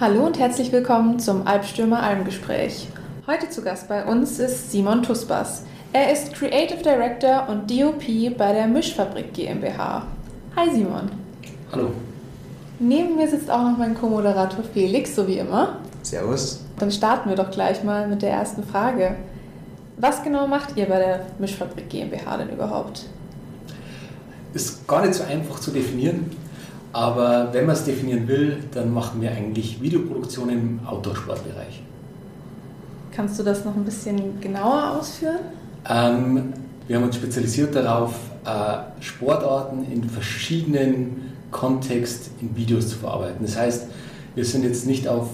Hallo und herzlich willkommen zum Albstürmer Almgespräch. Heute zu Gast bei uns ist Simon Tusbas. Er ist Creative Director und DOP bei der Mischfabrik GmbH. Hi Simon. Hallo. Neben mir sitzt auch noch mein Co-Moderator Felix, so wie immer. Servus. Dann starten wir doch gleich mal mit der ersten Frage. Was genau macht ihr bei der Mischfabrik GmbH denn überhaupt? Ist gar nicht so einfach zu definieren. Aber wenn man es definieren will, dann machen wir eigentlich Videoproduktion im Outdoor-Sportbereich. Kannst du das noch ein bisschen genauer ausführen? Ähm, wir haben uns spezialisiert darauf, äh, Sportarten in verschiedenen Kontext in Videos zu verarbeiten. Das heißt, wir sind jetzt nicht auf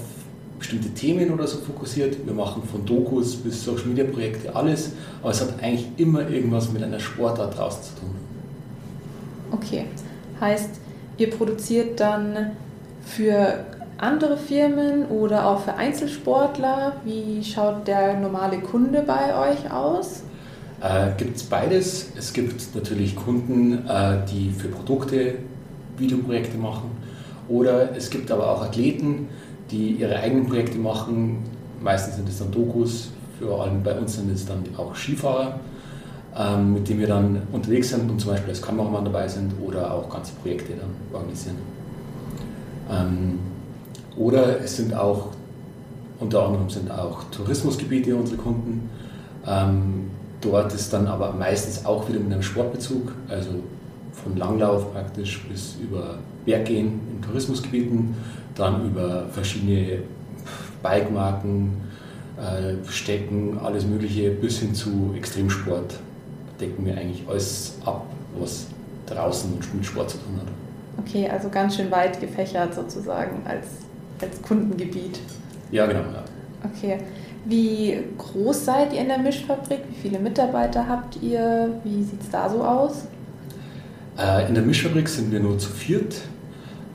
bestimmte Themen oder so fokussiert. Wir machen von Dokus bis Social Media Projekte alles, aber es hat eigentlich immer irgendwas mit einer Sportart draußen zu tun. Okay, heißt, Ihr produziert dann für andere Firmen oder auch für Einzelsportler. Wie schaut der normale Kunde bei euch aus? Äh, gibt es beides. Es gibt natürlich Kunden, äh, die für Produkte Videoprojekte machen. Oder es gibt aber auch Athleten, die ihre eigenen Projekte machen. Meistens sind es dann Dokus, für allem bei uns sind es dann auch Skifahrer ähm, mit dem wir dann unterwegs sind und zum Beispiel als Kameramann dabei sind oder auch ganze Projekte dann organisieren. Ähm, oder es sind auch, unter anderem sind auch Tourismusgebiete unsere Kunden. Ähm, dort ist dann aber meistens auch wieder mit einem Sportbezug, also von Langlauf praktisch bis über Berggehen in Tourismusgebieten, dann über verschiedene Bikemarken, äh, Stecken, alles Mögliche bis hin zu Extremsport decken wir eigentlich alles ab, was draußen mit Sport zu tun hat. Okay, also ganz schön weit gefächert sozusagen als, als Kundengebiet. Ja, genau. Ja. Okay. Wie groß seid ihr in der Mischfabrik? Wie viele Mitarbeiter habt ihr? Wie sieht es da so aus? Äh, in der Mischfabrik sind wir nur zu viert,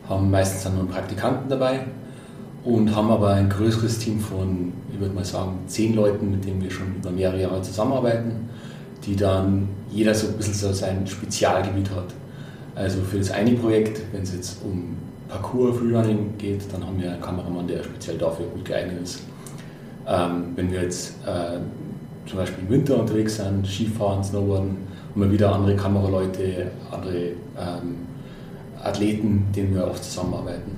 haben meistens dann nur Praktikanten dabei und haben aber ein größeres Team von, ich würde mal sagen, zehn Leuten, mit denen wir schon über mehrere Jahre zusammenarbeiten die dann jeder so ein bisschen so sein Spezialgebiet hat. Also für das eine Projekt, wenn es jetzt um Parkour, Freerunning geht, dann haben wir einen Kameramann, der speziell dafür gut geeignet ist. Ähm, wenn wir jetzt äh, zum Beispiel im Winter unterwegs sind, Skifahren, Snowboarden, haben wir wieder andere Kameraleute, andere ähm, Athleten, denen wir oft zusammenarbeiten.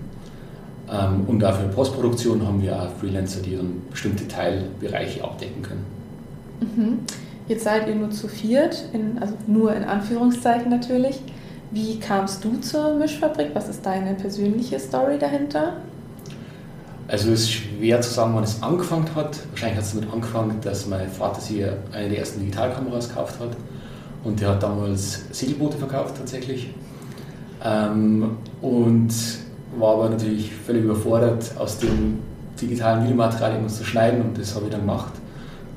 Ähm, und auch für Postproduktion haben wir auch Freelancer, die dann bestimmte Teilbereiche abdecken können. Mhm. Jetzt seid ihr nur zu viert, in, also nur in Anführungszeichen natürlich. Wie kamst du zur Mischfabrik? Was ist deine persönliche Story dahinter? Also es ist schwer zu sagen, wann es angefangen hat. Wahrscheinlich hat es damit angefangen, dass mein Vater sich eine der ersten Digitalkameras gekauft hat. Und der hat damals Segelboote verkauft tatsächlich. Ähm, und war aber natürlich völlig überfordert, aus dem digitalen Videomaterial irgendwas zu schneiden. Und das habe ich dann gemacht.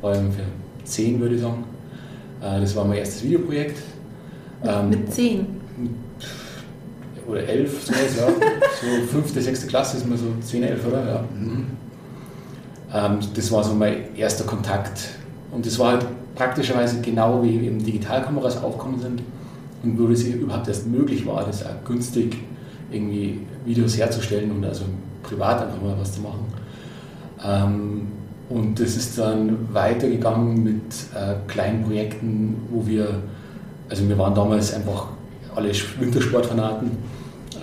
War ungefähr zehn, würde ich sagen. Äh, das war mein erstes Videoprojekt. Ähm, mit zehn? Oder elf, so was, ja. So fünfte, sechste Klasse ist man so zehn, elf, oder? Ja. Mhm. Ähm, das war so mein erster Kontakt. Und das war halt praktischerweise genau wie eben Digitalkameras aufgekommen sind und wo es überhaupt erst möglich war, das auch günstig irgendwie Videos herzustellen und also privat einfach mal was zu machen. Ähm, und das ist dann weitergegangen mit äh, kleinen Projekten, wo wir, also wir waren damals einfach alle Wintersportfanaten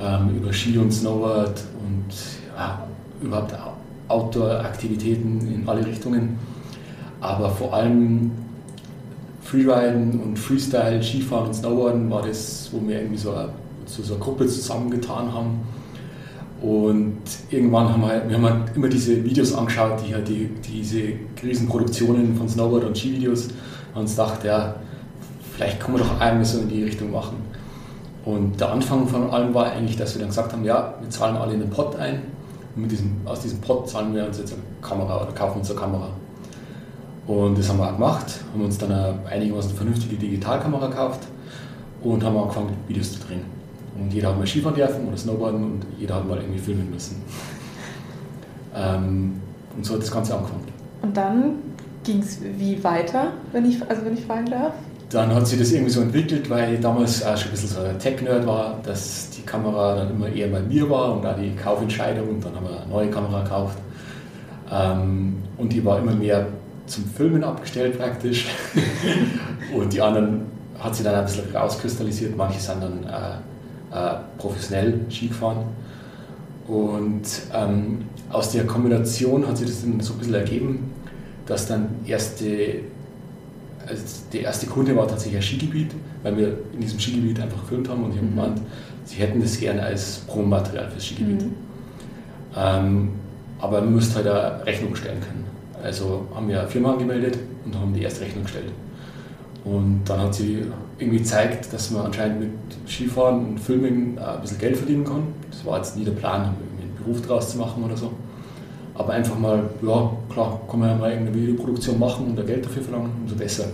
ähm, über Ski und Snowboard und ja, überhaupt Outdoor-Aktivitäten in alle Richtungen. Aber vor allem Freeriden und Freestyle, Skifahren und Snowboarden war das, wo wir irgendwie so, so, so eine Gruppe zusammengetan haben und irgendwann haben wir, wir haben halt immer diese Videos angeschaut, die halt die, diese Riesenproduktionen von Snowboard- und Skivideos und uns gedacht, ja, vielleicht können wir doch einmal so in die Richtung machen. Und der Anfang von allem war eigentlich, dass wir dann gesagt haben, ja, wir zahlen alle in den Pot ein und diesem, aus diesem Pot zahlen wir uns jetzt eine Kamera oder kaufen uns eine Kamera. Und das haben wir auch gemacht, haben uns dann eine einigermaßen vernünftige Digitalkamera gekauft und haben angefangen, Videos zu drehen. Und jeder hat mal Skifahren dürfen oder Snowboarden und jeder hat mal irgendwie filmen müssen. ähm, und so hat das Ganze angefangen. Und dann ging es wie weiter, wenn ich, also wenn ich fragen darf? dann hat sich das irgendwie so entwickelt, weil ich damals auch schon ein bisschen so ein Tech-Nerd war, dass die Kamera dann immer eher bei mir war und auch die Kaufentscheidung und dann haben wir eine neue Kamera gekauft. Ähm, und die war immer mehr zum Filmen abgestellt praktisch. und die anderen hat sich dann ein bisschen rauskristallisiert. Manche sind dann äh, äh, professionell Ski gefahren. Und ähm, aus der Kombination hat sich das dann so ein bisschen ergeben, dass dann erste, also der erste Kunde war tatsächlich ein Skigebiet, weil wir in diesem Skigebiet einfach gefilmt haben und die haben mhm. gemeint, sie hätten das gerne als Promomaterial fürs Skigebiet. Mhm. Ähm, aber man müsste halt eine Rechnung stellen können. Also haben wir eine Firma angemeldet und haben die erste Rechnung gestellt. Und dann hat sie irgendwie gezeigt, dass man anscheinend mit Skifahren und Filming ein bisschen Geld verdienen kann. Das war jetzt nie der Plan, einen Beruf draus zu machen oder so. Aber einfach mal, ja, klar, kann man ja mal eine Videoproduktion machen und da Geld dafür verlangen, umso besser.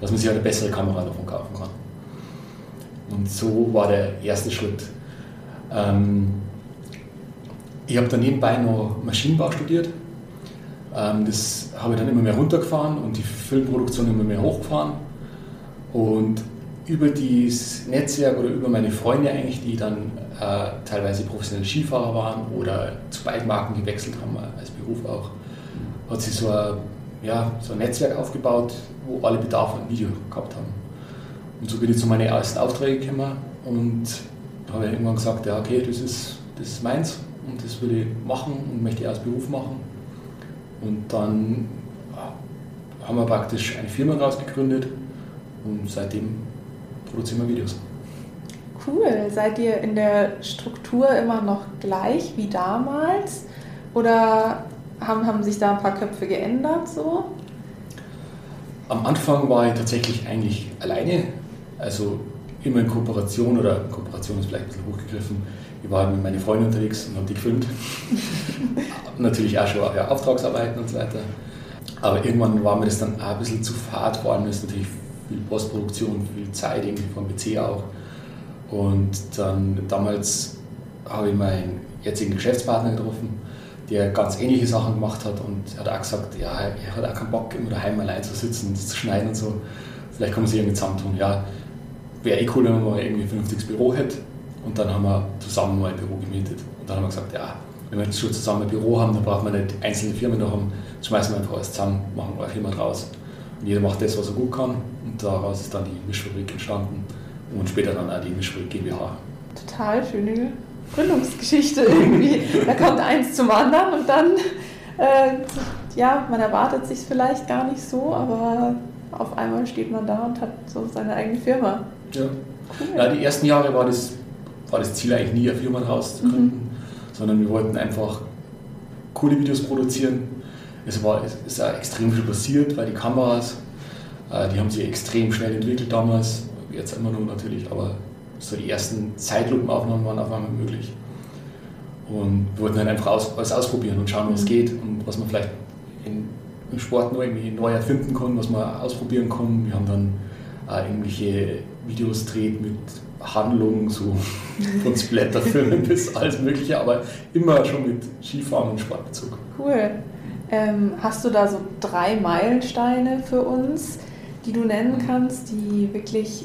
Dass man sich halt eine bessere Kamera davon kaufen kann. Und so war der erste Schritt. Ähm, ich habe dann nebenbei noch Maschinenbau studiert. Ähm, das habe ich dann immer mehr runtergefahren und die Filmproduktion immer mehr hochgefahren. Und über dieses Netzwerk oder über meine Freunde eigentlich, die dann äh, teilweise professionelle Skifahrer waren oder zu Bikemarken gewechselt haben, als Beruf auch, hat sich so ein, ja, so ein Netzwerk aufgebaut, wo alle Bedarf an Video gehabt haben. Und so bin ich zu meinen ersten Aufträgen gekommen und habe irgendwann gesagt, ja okay, das ist, das ist meins und das will ich machen und möchte ich als Beruf machen. Und dann haben wir praktisch eine Firma daraus gegründet und seitdem produzieren wir Videos. Cool. Seid ihr in der Struktur immer noch gleich wie damals? Oder haben, haben sich da ein paar Köpfe geändert so? Am Anfang war ich tatsächlich eigentlich alleine. Also immer in Kooperation oder Kooperation ist vielleicht ein bisschen hochgegriffen. Ich war mit meinen Freunden unterwegs und habe die gefilmt. Natürlich auch schon ja, Auftragsarbeiten und so weiter. Aber irgendwann war mir das dann auch ein bisschen zu fad, vor allem ist natürlich viel Postproduktion, viel Zeit irgendwie vom PC auch. Und dann damals habe ich meinen jetzigen Geschäftspartner getroffen, der ganz ähnliche Sachen gemacht hat und hat auch gesagt, ja, er hat auch keinen Bock, immer daheim allein zu sitzen und zu schneiden und so. Vielleicht kann man sich irgendwie zusammentun. Ja, wäre eh cool, wenn man irgendwie ein vernünftiges Büro hätte. Und dann haben wir zusammen mal ein Büro gemietet. Und dann haben wir gesagt, ja, wenn wir jetzt schon zusammen ein Büro haben, dann braucht man nicht einzelne Firmen noch haben, schmeißen wir einfach alles zusammen, machen eine Firma draus. Jeder macht das, was er gut kann. Und daraus ist dann die Mischfabrik entstanden und später dann auch die Mischfabrik GmbH. Total schöne Gründungsgeschichte irgendwie. da kommt eins zum anderen und dann, äh, ja, man erwartet sich vielleicht gar nicht so, aber auf einmal steht man da und hat so seine eigene Firma. Ja. Cool. ja die ersten Jahre war das, war das Ziel eigentlich nie, eine Firma daraus zu gründen, mhm. sondern wir wollten einfach coole Videos produzieren. Es, war, es ist auch extrem viel passiert, weil die Kameras, äh, die haben sich extrem schnell entwickelt damals, jetzt immer noch natürlich, aber so die ersten Zeitlupenaufnahmen waren auf einmal möglich. Und wir wollten halt einfach aus, alles ausprobieren und schauen, was mhm. geht und was man vielleicht in, im Sport noch irgendwie neu erfinden kann, was man ausprobieren kann. Wir haben dann äh, irgendwelche Videos dreht mit Handlungen, so von Splatterfilmen bis alles Mögliche, aber immer schon mit Skifahren und Sportbezug. Cool. Ähm, hast du da so drei Meilensteine für uns, die du nennen kannst, die wirklich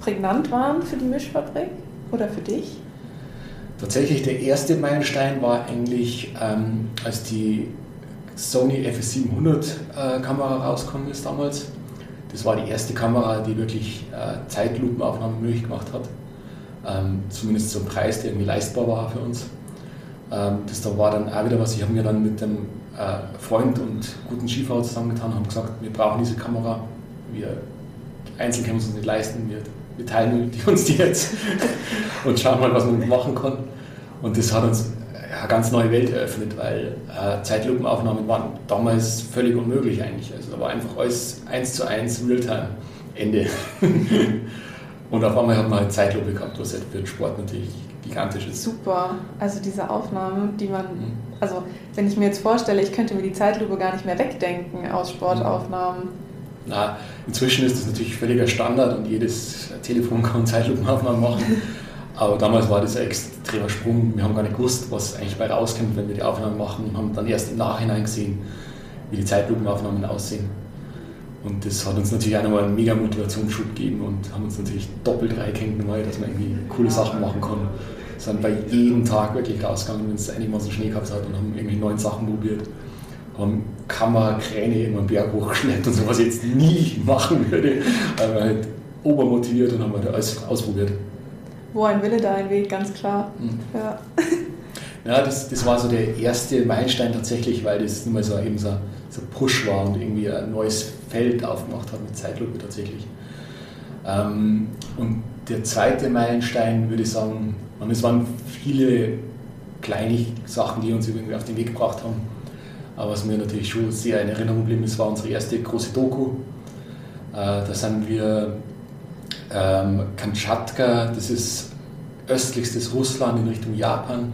prägnant waren für die Mischfabrik oder für dich? Tatsächlich der erste Meilenstein war eigentlich, ähm, als die Sony FS700 äh, Kamera rausgekommen ist damals. Das war die erste Kamera, die wirklich äh, Zeitlupenaufnahmen möglich gemacht hat. Ähm, zumindest zum Preis, der irgendwie leistbar war für uns. Ähm, das da war dann auch wieder was, ich habe mir dann mit äh, Freund und guten Skifahrer zusammengetan und haben gesagt, wir brauchen diese Kamera. Wir einzeln können uns nicht leisten, wir wir teilen die uns die jetzt und schauen mal, was man machen kann. Und das hat uns eine ganz neue Welt eröffnet, weil äh, Zeitlupenaufnahmen waren damals völlig unmöglich eigentlich. Also da war einfach alles eins zu eins Realtime, Ende. und auf einmal hat man halt Zeitlupe gehabt, was halt für den Sport natürlich gigantisch ist. Super, also diese Aufnahmen, die man, mhm. also wenn ich mir jetzt vorstelle, ich könnte mir die Zeitlupe gar nicht mehr wegdenken aus Sportaufnahmen. Mhm na, inzwischen ist das natürlich völliger Standard und jedes Telefon kann Zeitlupenaufnahmen machen. Aber damals war das ein extremer Sprung. Wir haben gar nicht gewusst, was eigentlich bei rauskommt, wenn wir die Aufnahmen machen und haben dann erst im Nachhinein gesehen, wie die Zeitlupenaufnahmen aussehen. Und das hat uns natürlich auch nochmal einen mega Motivationsschub gegeben und haben uns natürlich doppelt reingehängt, dass man irgendwie coole Sachen machen kann. Sind bei jedem Tag wirklich rausgegangen, wenn es einigermaßen Schnee gehabt hat und haben irgendwie neue Sachen probiert. Haben Kammerkräne in einen Berg hochgeschleppt und so, was ich jetzt nie machen würde. Aber halt obermotiviert und haben halt alles ausprobiert. Wo ein Wille, da ein Weg, ganz klar. Mhm. Ja. ja, das, das war so der erste Meilenstein tatsächlich, weil das immer so eben so, so Push war und irgendwie ein neues Feld aufgemacht hat mit Zeitlupe tatsächlich. Ähm, und der zweite Meilenstein würde ich sagen, und es waren viele kleine Sachen, die uns irgendwie auf den Weg gebracht haben. Aber was mir natürlich schon sehr in Erinnerung geblieben ist, war unsere erste große Doku. Äh, da sind wir ähm, Kamtschatka, das ist östlichstes Russland in Richtung Japan,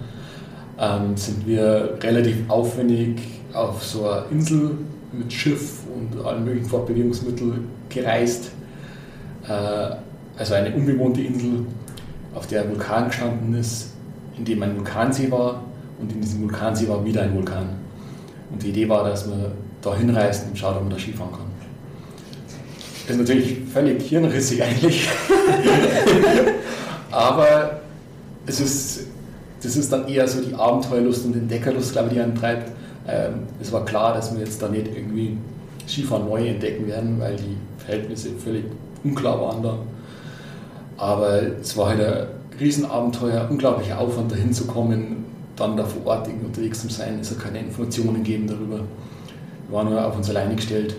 ähm, sind wir relativ aufwendig auf so einer Insel mit Schiff und allen möglichen Fortbewegungsmitteln gereist. Äh, also eine unbewohnte Insel, auf der Vulkan gestanden ist, in dem ein Vulkansee war und in diesem Vulkansee war wieder ein Vulkan. Und die Idee war, dass man da hinreist und schaut, ob man da Skifahren kann. Das ist natürlich völlig hirnrissig eigentlich. Aber es ist, das ist dann eher so die Abenteuerlust und Entdeckerlust, glaube ich, die einen treibt. Ähm, es war klar, dass wir jetzt da nicht irgendwie Skifahren neu entdecken werden, weil die Verhältnisse völlig unklar waren da. Aber es war halt ein Riesenabenteuer, unglaublicher Aufwand dahin zu kommen, dann da vor Ort unterwegs zu sein. Es hat keine Informationen gegeben darüber. Wir waren nur auf uns alleine gestellt.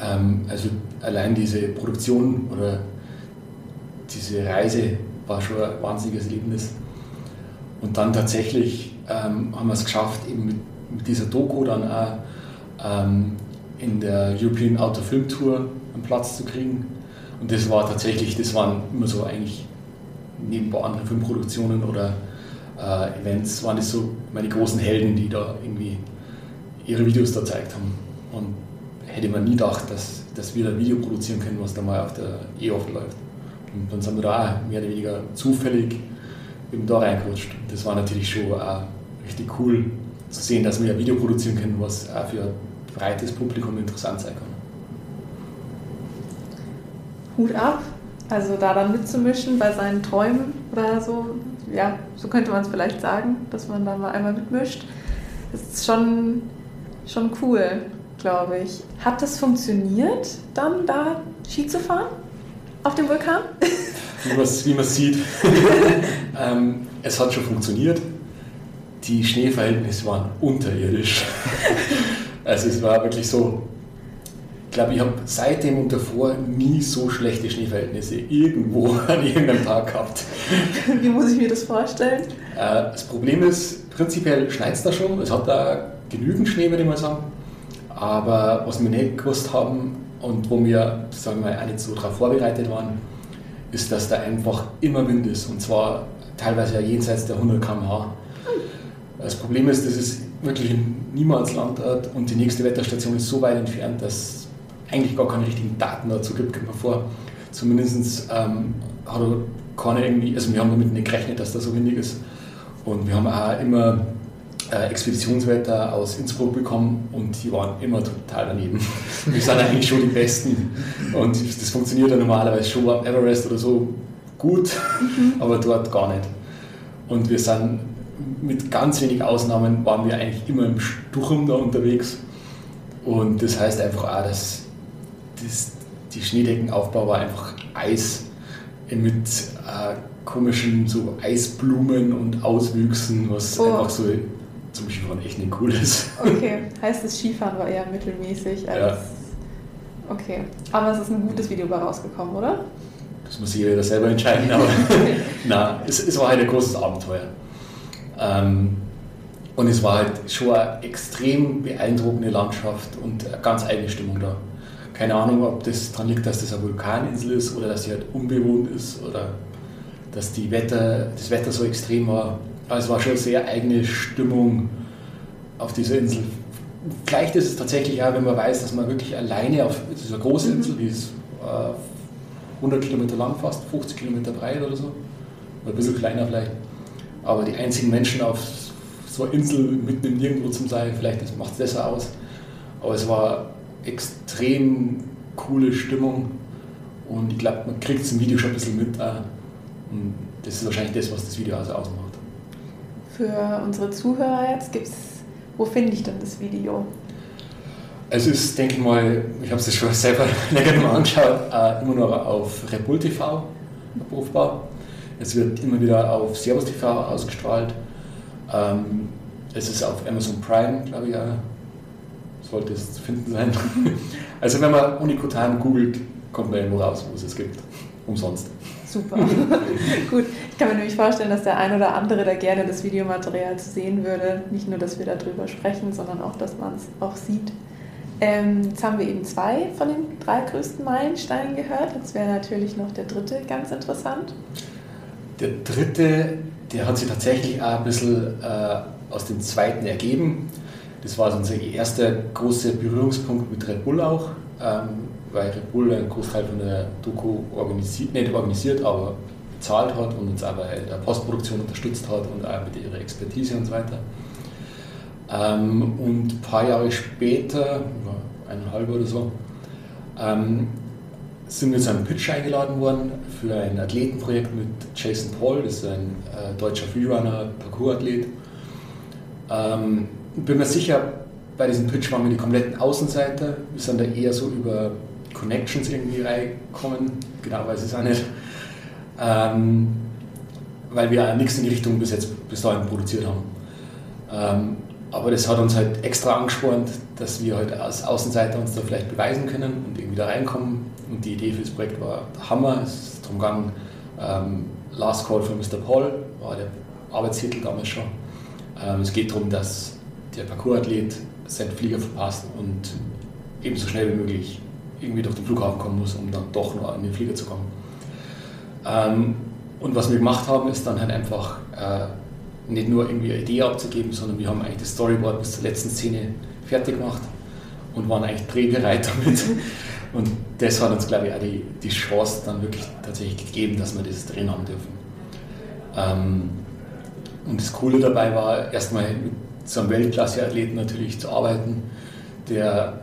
Ähm, also allein diese Produktion oder diese Reise war schon ein wahnsinniges Erlebnis. Und dann tatsächlich ähm, haben wir es geschafft, eben mit, mit, dieser Doku dann auch ähm, in der European Outdoor Film Tour einen Platz zu kriegen. Und das war tatsächlich, das waren immer so eigentlich neben ein paar anderen Filmproduktionen oder äh, Events, waren das so meine großen Helden, die da irgendwie ihre Videos da gezeigt haben. Und hätte man nie gedacht, dass, dass wir da ein Video produzieren können, was da mal auf der E-Off läuft. Und dann sind wir da auch mehr oder weniger zufällig eben da reingerutscht. Das war natürlich schon auch richtig cool zu sehen, dass wir ein Video produzieren können, was auch für ein breites Publikum interessant sein kann. Hut ab, also da dann mitzumischen bei seinen Träumen oder so, ja, so könnte man es vielleicht sagen, dass man da mal einmal mitmischt. Das ist schon, schon cool glaube ich. Hat das funktioniert, dann da Ski zu fahren? Auf dem Vulkan? wie man sieht, ähm, es hat schon funktioniert. Die Schneeverhältnisse waren unterirdisch. also es war wirklich so, ich glaube, ich habe seitdem und davor nie so schlechte Schneeverhältnisse irgendwo an irgendeinem Tag gehabt. Wie muss ich mir das vorstellen? Äh, das Problem ist, prinzipiell schneit es da schon. Es hat da genügend Schnee, würde ich mal sagen. Aber was wir nicht gewusst haben und wo wir, sagen wir, auch nicht so darauf vorbereitet waren, ist, dass da einfach immer Wind ist und zwar teilweise ja jenseits der 100 km/h. Das Problem ist, das ist wirklich ein Niemandslandort und die nächste Wetterstation ist so weit entfernt, dass eigentlich gar keine richtigen Daten dazu gibt, kommt mir vor. Zumindest ähm, hat er keine irgendwie, also wir haben damit nicht gerechnet, dass das so windig ist. Und wir haben auch immer äh, Expeditionswetter aus Innsbruck bekommen und die waren immer total daneben. Wir sind eigentlich schon die Besten und das funktioniert ja normalerweise schon am Everest oder so gut, mhm. aber dort gar nicht. Und wir sind mit ganz wenig Ausnahmen waren wir eigentlich immer im Sturm da unterwegs und das heißt einfach auch, dass das, die Schneedeckenaufbau war einfach Eis mit äh, komischen so Eisblumen und Auswüchsen, was oh. einfach so zum Skifahren echt nicht cool ist. Okay, heißt das Skifahren war eher mittelmäßig als. Ja. Okay, aber es ist ein gutes Video bei rausgekommen, oder? Das muss jeder selber entscheiden, aber na, es, es, war halt ein großes Abenteuer. Ähm, und es war halt schon eine extrem beeindruckende Landschaft und eine ganz eigene Stimmung da. Keine Ahnung, ob das daran liegt, dass das eine Vulkaninsel ist oder dass sie halt unbewohnt ist oder dass die Wetter, das Wetter so extrem war. Aber es war schon sehr eigene Stimmung auf dieser Insel. Vielleicht ist es tatsächlich auch, wenn man weiß, dass man wirklich alleine auf dieser großen Insel, die ist äh, 100 Kilometer lang fast, 50 Kilometer breit oder so, oder ein bisschen kleiner vielleicht, aber die einzigen Menschen auf so einer Insel mitten im Nirgendwo zum sein, vielleicht macht es das aus. Aber es war extrem coole Stimmung und ich glaube, man kriegt es im Video schon ein bisschen mit. Äh, und das ist wahrscheinlich das, was das Video also ausmacht. Für unsere Zuhörer jetzt gibt es, wo finde ich denn das Video? Es ist, denke ich mal, ich habe es schon selber länger mal angeschaut, äh, immer noch auf Red Bull TV abrufbar. Es wird immer wieder auf Servus TV ausgestrahlt. Ähm, es ist auf Amazon Prime, glaube ich, auch. Sollte es zu finden sein. also wenn man Unikutan googelt, kommt man irgendwo raus, wo es es gibt. Umsonst. Super. Gut. Ich kann mir nämlich vorstellen, dass der ein oder andere da gerne das Videomaterial sehen würde. Nicht nur, dass wir darüber sprechen, sondern auch, dass man es auch sieht. Ähm, jetzt haben wir eben zwei von den drei größten Meilensteinen gehört. Jetzt wäre natürlich noch der dritte ganz interessant. Der dritte, der hat sich tatsächlich auch ein bisschen äh, aus dem zweiten ergeben. Das war unser erster großer Berührungspunkt mit Red Bull auch, ähm, weil Red Bull einen Großteil von der Doku organisiert, nicht organisiert, aber bezahlt hat und uns auch bei der Postproduktion unterstützt hat und auch mit ihrer Expertise und so weiter. Ähm, und ein paar Jahre später, eineinhalb oder so, ähm, sind wir zu einem Pitch eingeladen worden für ein Athletenprojekt mit Jason Paul, das ist ein äh, deutscher Freerunner, Parkour-Athlet. Ähm, bin mir sicher, bei diesem Pitch waren wir die kompletten Außenseiter. Wir sind da eher so über Connections irgendwie reingekommen, genau weiß ich es auch nicht. Ähm, weil wir nichts in die Richtung bis jetzt bis dahin produziert haben. Ähm, aber das hat uns halt extra angespornt, dass wir halt als Außenseiter uns da vielleicht beweisen können und irgendwie da reinkommen. Und die Idee für das Projekt war Hammer. Es ist darum gegangen, ähm, Last Call für Mr. Paul war der Arbeitstitel damals schon. Ähm, es geht darum, dass der Parkourathlet seinen Flieger verpasst und ebenso schnell wie möglich irgendwie durch den Flughafen kommen muss, um dann doch noch in den Flieger zu kommen. Ähm, und was wir gemacht haben, ist dann halt einfach äh, nicht nur irgendwie eine Idee abzugeben, sondern wir haben eigentlich das Storyboard bis zur letzten Szene fertig gemacht und waren eigentlich drehbereit damit. Und das hat uns, glaube ich, auch die, die Chance dann wirklich tatsächlich gegeben, dass wir das drehen haben dürfen. Ähm, und das Coole dabei war, erstmal mit so einem Weltklasse-Athleten natürlich zu arbeiten, der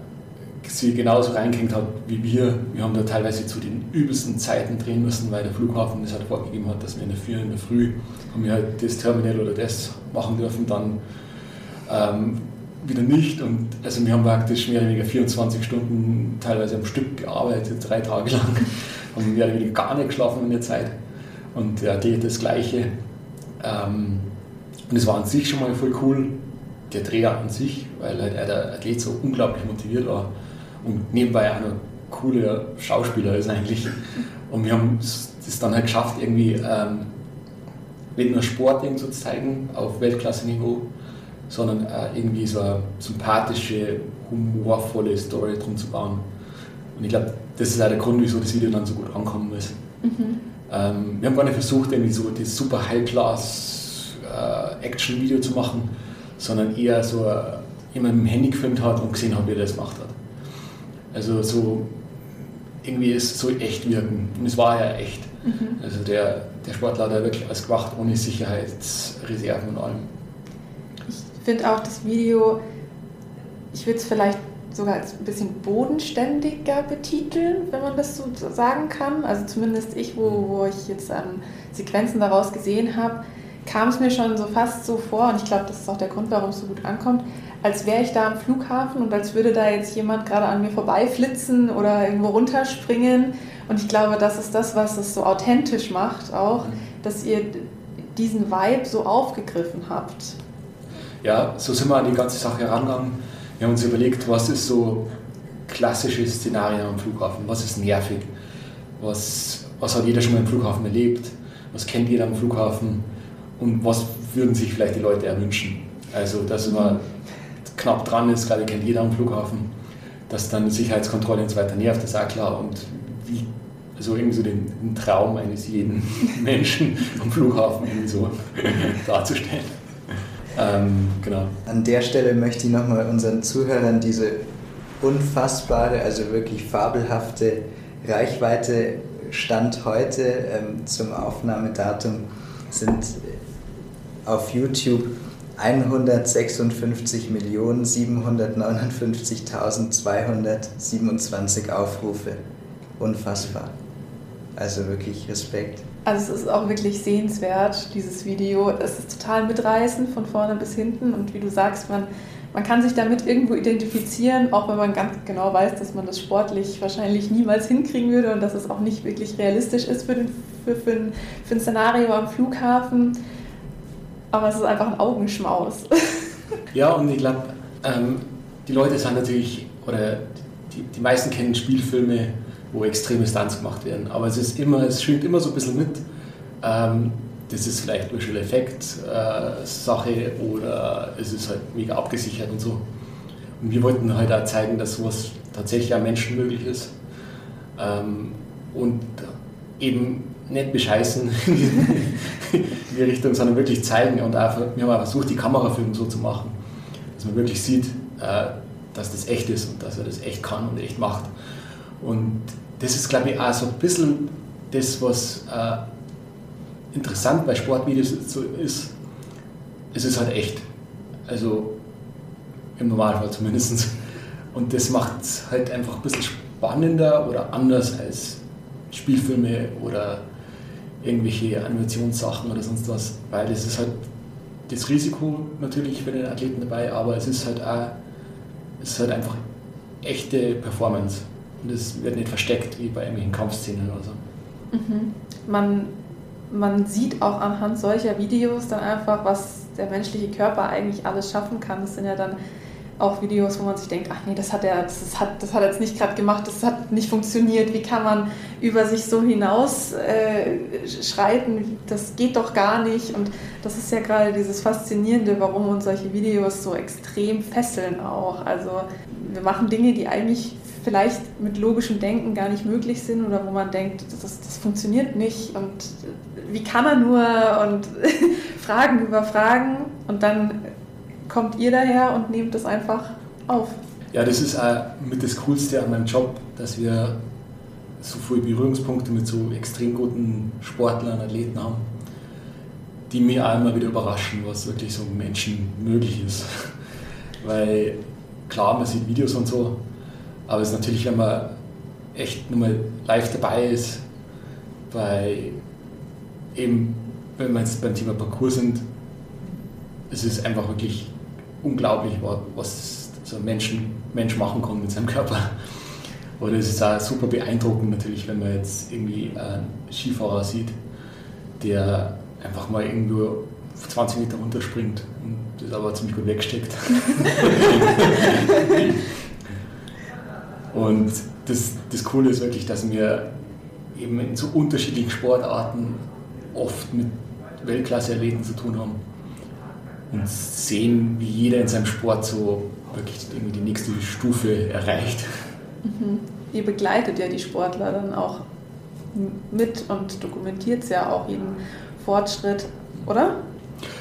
sie genauso reingehängt hat wie wir. Wir haben da teilweise zu den übelsten Zeiten drehen müssen, weil der Flughafen das halt vorgegeben hat, dass wir in der 4 in der Früh haben wir halt das Terminal oder das machen dürfen, dann ähm, wieder nicht. Und also wir haben praktisch mehr oder weniger 24 Stunden teilweise am Stück gearbeitet, drei Tage lang, haben mehr oder weniger gar nicht geschlafen in der Zeit. Und der Athlete das Gleiche. Ähm, und es war an sich schon mal voll cool, der Dreher an sich, weil halt der Athlet so unglaublich motiviert war und nebenbei auch noch cooler Schauspieler ist eigentlich. Und wir haben es dann halt geschafft, irgendwie ähm, nicht nur Sport zu zeigen auf Weltklasse-Niveau, sondern äh, irgendwie so eine sympathische, humorvolle Story drum zu bauen. Und ich glaube, das ist auch der Grund, wieso das Video dann so gut ankommen ist. Mhm. Ähm, wir haben gar nicht versucht, irgendwie so das super High-Class-Action-Video äh, zu machen, sondern eher so äh, jemand mit dem Handy gefilmt hat und gesehen hat, wie er das gemacht hat. Also so irgendwie ist so echt wirken. Und es war ja echt. Mhm. Also der, der Sportler hat ja wirklich alles gemacht, ohne Sicherheitsreserven und allem. Ich finde auch das Video, ich würde es vielleicht sogar als ein bisschen bodenständiger betiteln, wenn man das so sagen kann. Also zumindest ich, wo, wo ich jetzt ähm, Sequenzen daraus gesehen habe, kam es mir schon so fast so vor, und ich glaube, das ist auch der Grund, warum es so gut ankommt, als wäre ich da am Flughafen und als würde da jetzt jemand gerade an mir vorbeiflitzen oder irgendwo runterspringen. Und ich glaube, das ist das, was es so authentisch macht auch, dass ihr diesen Vibe so aufgegriffen habt. Ja, so sind wir an die ganze Sache herangegangen. Wir haben uns überlegt, was ist so klassische Szenarien am Flughafen, was ist nervig, was, was hat jeder schon mal im Flughafen erlebt, was kennt jeder am Flughafen und was würden sich vielleicht die Leute erwünschen. Also, dass man knapp dran ist, ich, kennt jeder am Flughafen, dass dann Sicherheitskontrolle und so weiter nervt, das ist auch klar. Und wie, also irgendwie so den, den Traum eines jeden Menschen am Flughafen irgendwie so darzustellen. Ähm, genau. An der Stelle möchte ich nochmal unseren Zuhörern diese unfassbare, also wirklich fabelhafte Reichweite Stand heute ähm, zum Aufnahmedatum sind auf YouTube 156.759.227 Aufrufe. Unfassbar. Also wirklich Respekt. Also es ist auch wirklich sehenswert, dieses Video. Es ist total mitreißend von vorne bis hinten und wie du sagst, man, man kann sich damit irgendwo identifizieren, auch wenn man ganz genau weiß, dass man das sportlich wahrscheinlich niemals hinkriegen würde und dass es auch nicht wirklich realistisch ist für, den, für, für, ein, für ein Szenario am Flughafen. Aber es ist einfach ein Augenschmaus. Ja, und ich glaube, ähm, die Leute sind natürlich, oder die, die meisten kennen Spielfilme wo extreme Stunts gemacht werden. Aber es ist immer, es schwingt immer so ein bisschen mit. Ähm, das ist vielleicht Visual Effekt äh, Sache oder es ist halt mega abgesichert und so. Und wir wollten halt auch zeigen, dass sowas tatsächlich am Menschen möglich ist. Ähm, und eben nicht bescheißen in die Richtung, sondern wirklich zeigen und einfach, wir haben auch versucht, die Kamerafilme so zu machen, dass man wirklich sieht, äh, dass das echt ist und dass er das echt kann und echt macht. Und das ist, glaube ich, auch so ein bisschen das, was äh, interessant bei Sportvideos ist. Es ist halt echt. Also im Normalfall zumindest. Und das macht es halt einfach ein bisschen spannender oder anders als Spielfilme oder irgendwelche Animationssachen oder sonst was, weil es ist halt das Risiko natürlich für den Athleten dabei, aber es ist halt auch, es ist halt einfach echte Performance. Und das wird nicht versteckt wie bei irgendwelchen Kampfszenen oder so. Mhm. Man, man sieht auch anhand solcher Videos dann einfach, was der menschliche Körper eigentlich alles schaffen kann. Das sind ja dann auch Videos, wo man sich denkt, ach nee, das hat er, das hat, das hat er jetzt nicht gerade gemacht, das hat nicht funktioniert. Wie kann man über sich so hinaus äh, schreiten? Das geht doch gar nicht. Und das ist ja gerade dieses Faszinierende, warum uns solche Videos so extrem fesseln auch. Also wir machen Dinge, die eigentlich vielleicht mit logischem Denken gar nicht möglich sind oder wo man denkt, das, das funktioniert nicht und wie kann man nur und Fragen über Fragen und dann kommt ihr daher und nehmt das einfach auf. Ja, das ist auch mit das Coolste an meinem Job, dass wir so viele Berührungspunkte mit so extrem guten Sportlern, Athleten haben, die mir auch immer wieder überraschen, was wirklich so Menschen möglich ist. Weil klar, man sieht Videos und so, aber es ist natürlich, wenn man echt nur mal live dabei ist, bei eben, wenn wir jetzt beim Thema Parcours sind, es ist einfach wirklich unglaublich, was so ein Mensch, Mensch machen kann mit seinem Körper. Oder es ist auch super beeindruckend natürlich, wenn man jetzt irgendwie einen Skifahrer sieht, der einfach mal irgendwo 20 Meter runterspringt und das aber ziemlich gut wegsteckt. Und das, das Coole ist wirklich, dass wir eben in so unterschiedlichen Sportarten oft mit Weltklasse-Athleten zu tun haben und sehen, wie jeder in seinem Sport so wirklich irgendwie die nächste Stufe erreicht. Mhm. Ihr begleitet ja die Sportler dann auch mit und dokumentiert ja auch jeden Fortschritt, oder?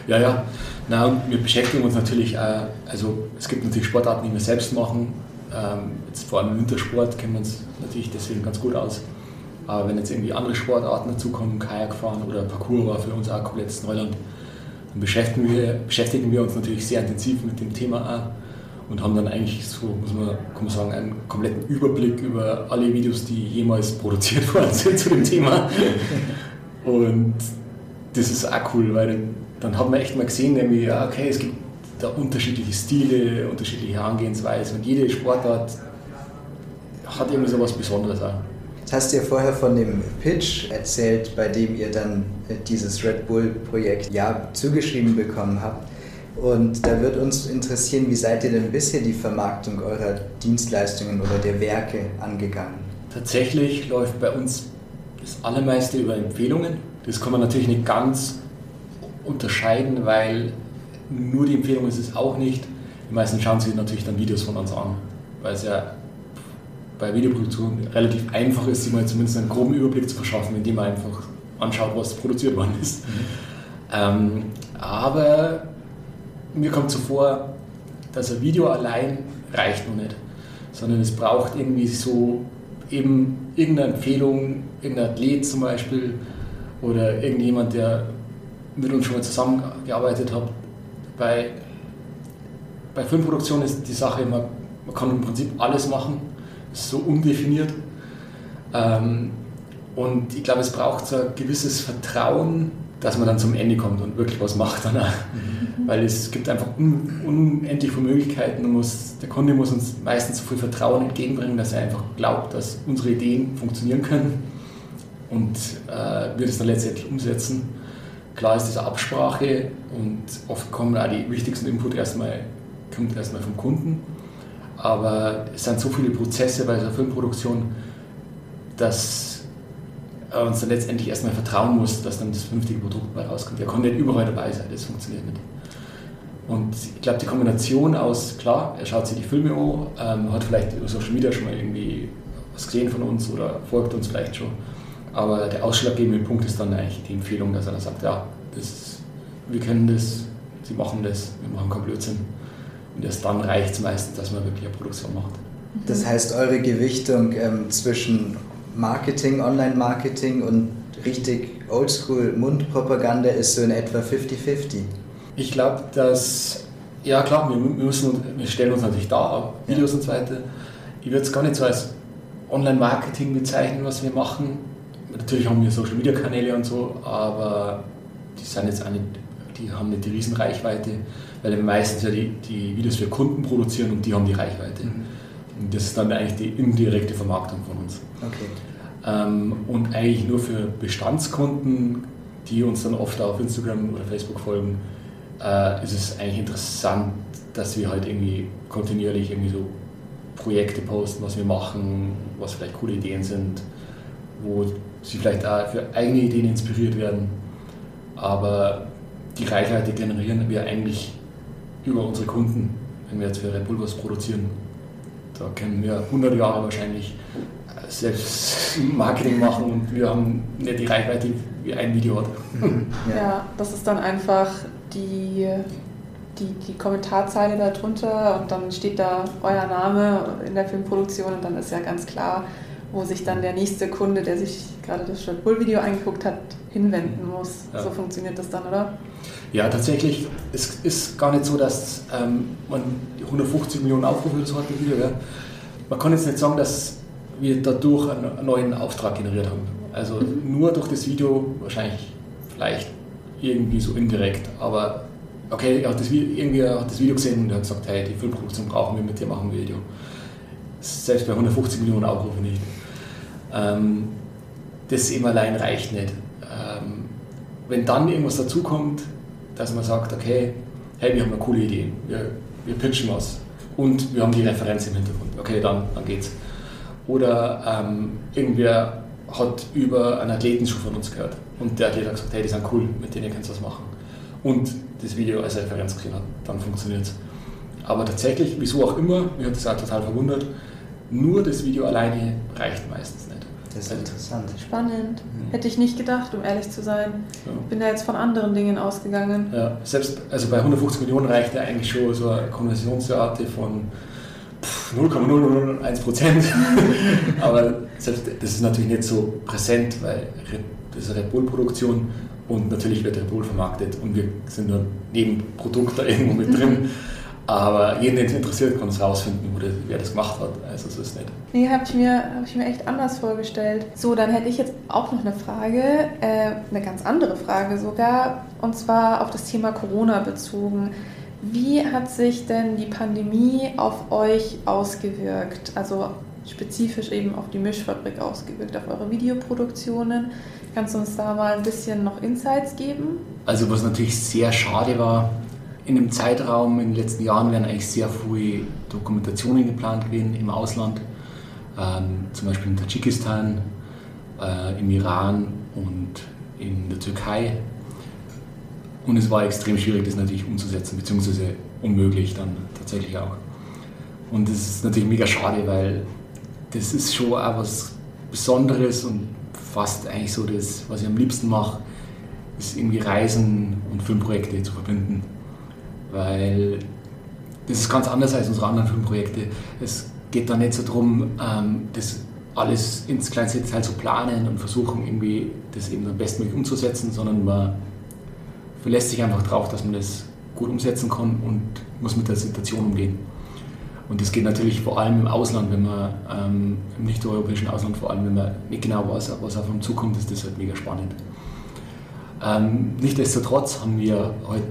Ja, ja. Na, und wir beschäftigen uns natürlich, äh, also es gibt natürlich Sportarten, die wir selbst machen, ähm, jetzt vor allem im Wintersport kennen wir uns natürlich deswegen ganz gut aus. Aber wenn jetzt irgendwie andere Sportarten dazukommen, Kajakfahren oder Parkour war für uns auch komplett Neuland, dann beschäftigen wir, beschäftigen wir uns natürlich sehr intensiv mit dem Thema auch und haben dann eigentlich so, muss man, kann man sagen, einen kompletten Überblick über alle Videos, die jemals produziert worden sind zu dem Thema. Und das ist auch cool, weil dann, hat man echt mal gesehen, irgendwie, ja, okay, es gibt da unterschiedliche Stile, unterschiedliche Herangehensweisen und jede Sportart hat irgendwie so was Besonderes auch. Hast ja vorher von dem Pitch erzählt, bei dem ihr dann dieses Red Bull-Projekt ja zugeschrieben bekommen habt. Und da wird uns interessieren, wie seid ihr denn bisher die Vermarktung eurer Dienstleistungen oder der Werke angegangen? Tatsächlich läuft bei uns das allermeiste über Empfehlungen. Das kann man natürlich nicht ganz unterscheiden, weil nur die Empfehlung ist es auch nicht. Die meisten schauen sich natürlich dann Videos von uns an, weil es ja bei Videoproduktion relativ einfach ist, sich mal zumindest einen groben Überblick zu verschaffen, indem man einfach anschaut, was produziert worden ist. Mhm. Ähm, aber mir kommt so vor, dass ein Video allein reicht noch nicht, sondern es braucht irgendwie so eben irgendeine Empfehlung, irgendein Athlet zum Beispiel oder irgendjemand, der mit uns schon mal zusammengearbeitet hat, bei, bei Filmproduktion ist die Sache immer, man kann im Prinzip alles machen, so undefiniert. Ähm, und ich glaube, es braucht so ein gewisses Vertrauen, dass man dann zum Ende kommt und wirklich was macht danach. Mhm. Weil es gibt einfach un, unendlich viele Möglichkeiten. Muss, der Kunde muss uns meistens so viel Vertrauen entgegenbringen, dass er einfach glaubt, dass unsere Ideen funktionieren können und äh, wir das dann letztendlich umsetzen. Klar ist das Absprache und oft kommen auch die wichtigsten Input erstmal, kommt erstmal vom Kunden. Aber es sind so viele Prozesse bei der Filmproduktion, dass er uns dann letztendlich erstmal vertrauen muss, dass dann das vernünftige Produkt bei rauskommt. Er kann nicht überall dabei sein, das funktioniert nicht. Und ich glaube, die Kombination aus, klar, er schaut sich die Filme an, ähm, hat vielleicht über Social Media schon mal irgendwie was gesehen von uns oder folgt uns vielleicht schon. Aber der ausschlaggebende Punkt ist dann eigentlich die Empfehlung, dass er dann sagt, ja, das, wir können das, sie machen das, wir machen keinen Blödsinn. Und erst dann reicht es meistens, dass man wirklich eine Produktion macht. Das heißt, eure Gewichtung ähm, zwischen Marketing, Online-Marketing und richtig Oldschool-Mundpropaganda ist so in etwa 50-50. Ich glaube, dass, ja klar, wir, müssen, wir stellen uns natürlich da, Videos ja. und so weiter. Ich würde es gar nicht so als Online-Marketing bezeichnen, was wir machen. Natürlich haben wir Social-Media-Kanäle und so, aber die sind jetzt auch nicht, die haben nicht die Riesenreichweite, weil wir meistens ja die, die Videos für Kunden produzieren und die haben die Reichweite. Mhm. Und das ist dann eigentlich die indirekte Vermarktung von uns. Okay. Ähm, und eigentlich nur für Bestandskunden, die uns dann oft auf Instagram oder Facebook folgen, äh, ist es eigentlich interessant, dass wir halt irgendwie kontinuierlich irgendwie so Projekte posten, was wir machen, was vielleicht coole Ideen sind, wo sie vielleicht auch für eigene Ideen inspiriert werden. Aber die Reichweite generieren wir eigentlich über unsere Kunden, wenn wir jetzt für Red Bull was produzieren. Da können wir 100 Jahre wahrscheinlich selbst Marketing machen und wir haben nicht die Reichweite wie ein Video hat. Ja. ja, das ist dann einfach die, die, die Kommentarzeile darunter und dann steht da euer Name in der Filmproduktion und dann ist ja ganz klar, wo sich dann der nächste Kunde, der sich gerade das Red Bull Video angeguckt hat, hinwenden muss. Ja. So funktioniert das dann, oder? Ja, tatsächlich. Es ist gar nicht so, dass ähm, man 150 Millionen Aufrufe oder so hat, Video. Ja. Man kann jetzt nicht sagen, dass wir dadurch einen neuen Auftrag generiert haben. Also mhm. nur durch das Video wahrscheinlich vielleicht irgendwie so indirekt, aber okay, er hat das, irgendwie hat das Video gesehen und er hat gesagt, hey, die Filmproduktion brauchen wir, mit dir machen wir Video. Selbst bei 150 Millionen Aufrufen nicht. Ähm, das eben allein reicht nicht. Wenn dann irgendwas dazukommt, dass man sagt, okay, hey, wir haben eine coole Idee, wir, wir pitchen was und wir haben die Referenz im Hintergrund, okay, dann, dann geht's. Oder ähm, irgendwer hat über einen Athleten schon von uns gehört und der Athlet hat gesagt, hey, die sind cool, mit denen kannst du was machen. Und das Video als Referenz gesehen hat, dann funktioniert es. Aber tatsächlich, wieso auch immer, mich hat das auch total verwundert, nur das Video alleine reicht meistens nicht. Das ist interessant. Spannend. Mhm. Hätte ich nicht gedacht, um ehrlich zu sein. Ja. Bin da jetzt von anderen Dingen ausgegangen. Ja, selbst also bei 150 Millionen reicht ja eigentlich schon so eine Konversionsrate von 0,001 Prozent. Aber selbst das ist natürlich nicht so präsent, weil das ist eine Red Bull-Produktion und natürlich wird Red Bull vermarktet und wir sind nur Nebenprodukt da irgendwo mit drin. Aber jeden, den es interessiert, kann es rausfinden, wo der, wer das gemacht hat. Also so ist nicht. Nee, habe ich, mir, hab ich mir echt anders vorgestellt. So, dann hätte ich jetzt auch noch eine Frage, äh, eine ganz andere Frage sogar, und zwar auf das Thema Corona bezogen. Wie hat sich denn die Pandemie auf euch ausgewirkt? Also spezifisch eben auf die Mischfabrik ausgewirkt, auf eure Videoproduktionen. Kannst du uns da mal ein bisschen noch Insights geben? Also was natürlich sehr schade war, in dem Zeitraum in den letzten Jahren werden eigentlich sehr viele Dokumentationen geplant gewesen im Ausland, ähm, zum Beispiel in Tadschikistan, äh, im Iran und in der Türkei. Und es war extrem schwierig, das natürlich umzusetzen, beziehungsweise unmöglich dann tatsächlich auch. Und das ist natürlich mega schade, weil das ist schon auch was Besonderes und fast eigentlich so das, was ich am liebsten mache, ist irgendwie Reisen und Filmprojekte zu verbinden weil das ist ganz anders als unsere anderen Filmprojekte. Es geht da nicht so darum, ähm, das alles ins kleinste Detail zu planen und versuchen irgendwie das eben am besten umzusetzen, sondern man verlässt sich einfach darauf, dass man das gut umsetzen kann und muss mit der Situation umgehen. Und das geht natürlich vor allem im Ausland, wenn man ähm, im nicht-europäischen Ausland, vor allem wenn man nicht genau weiß, was auf einem zukommt, ist das halt mega spannend. Ähm, Nichtsdestotrotz haben wir heute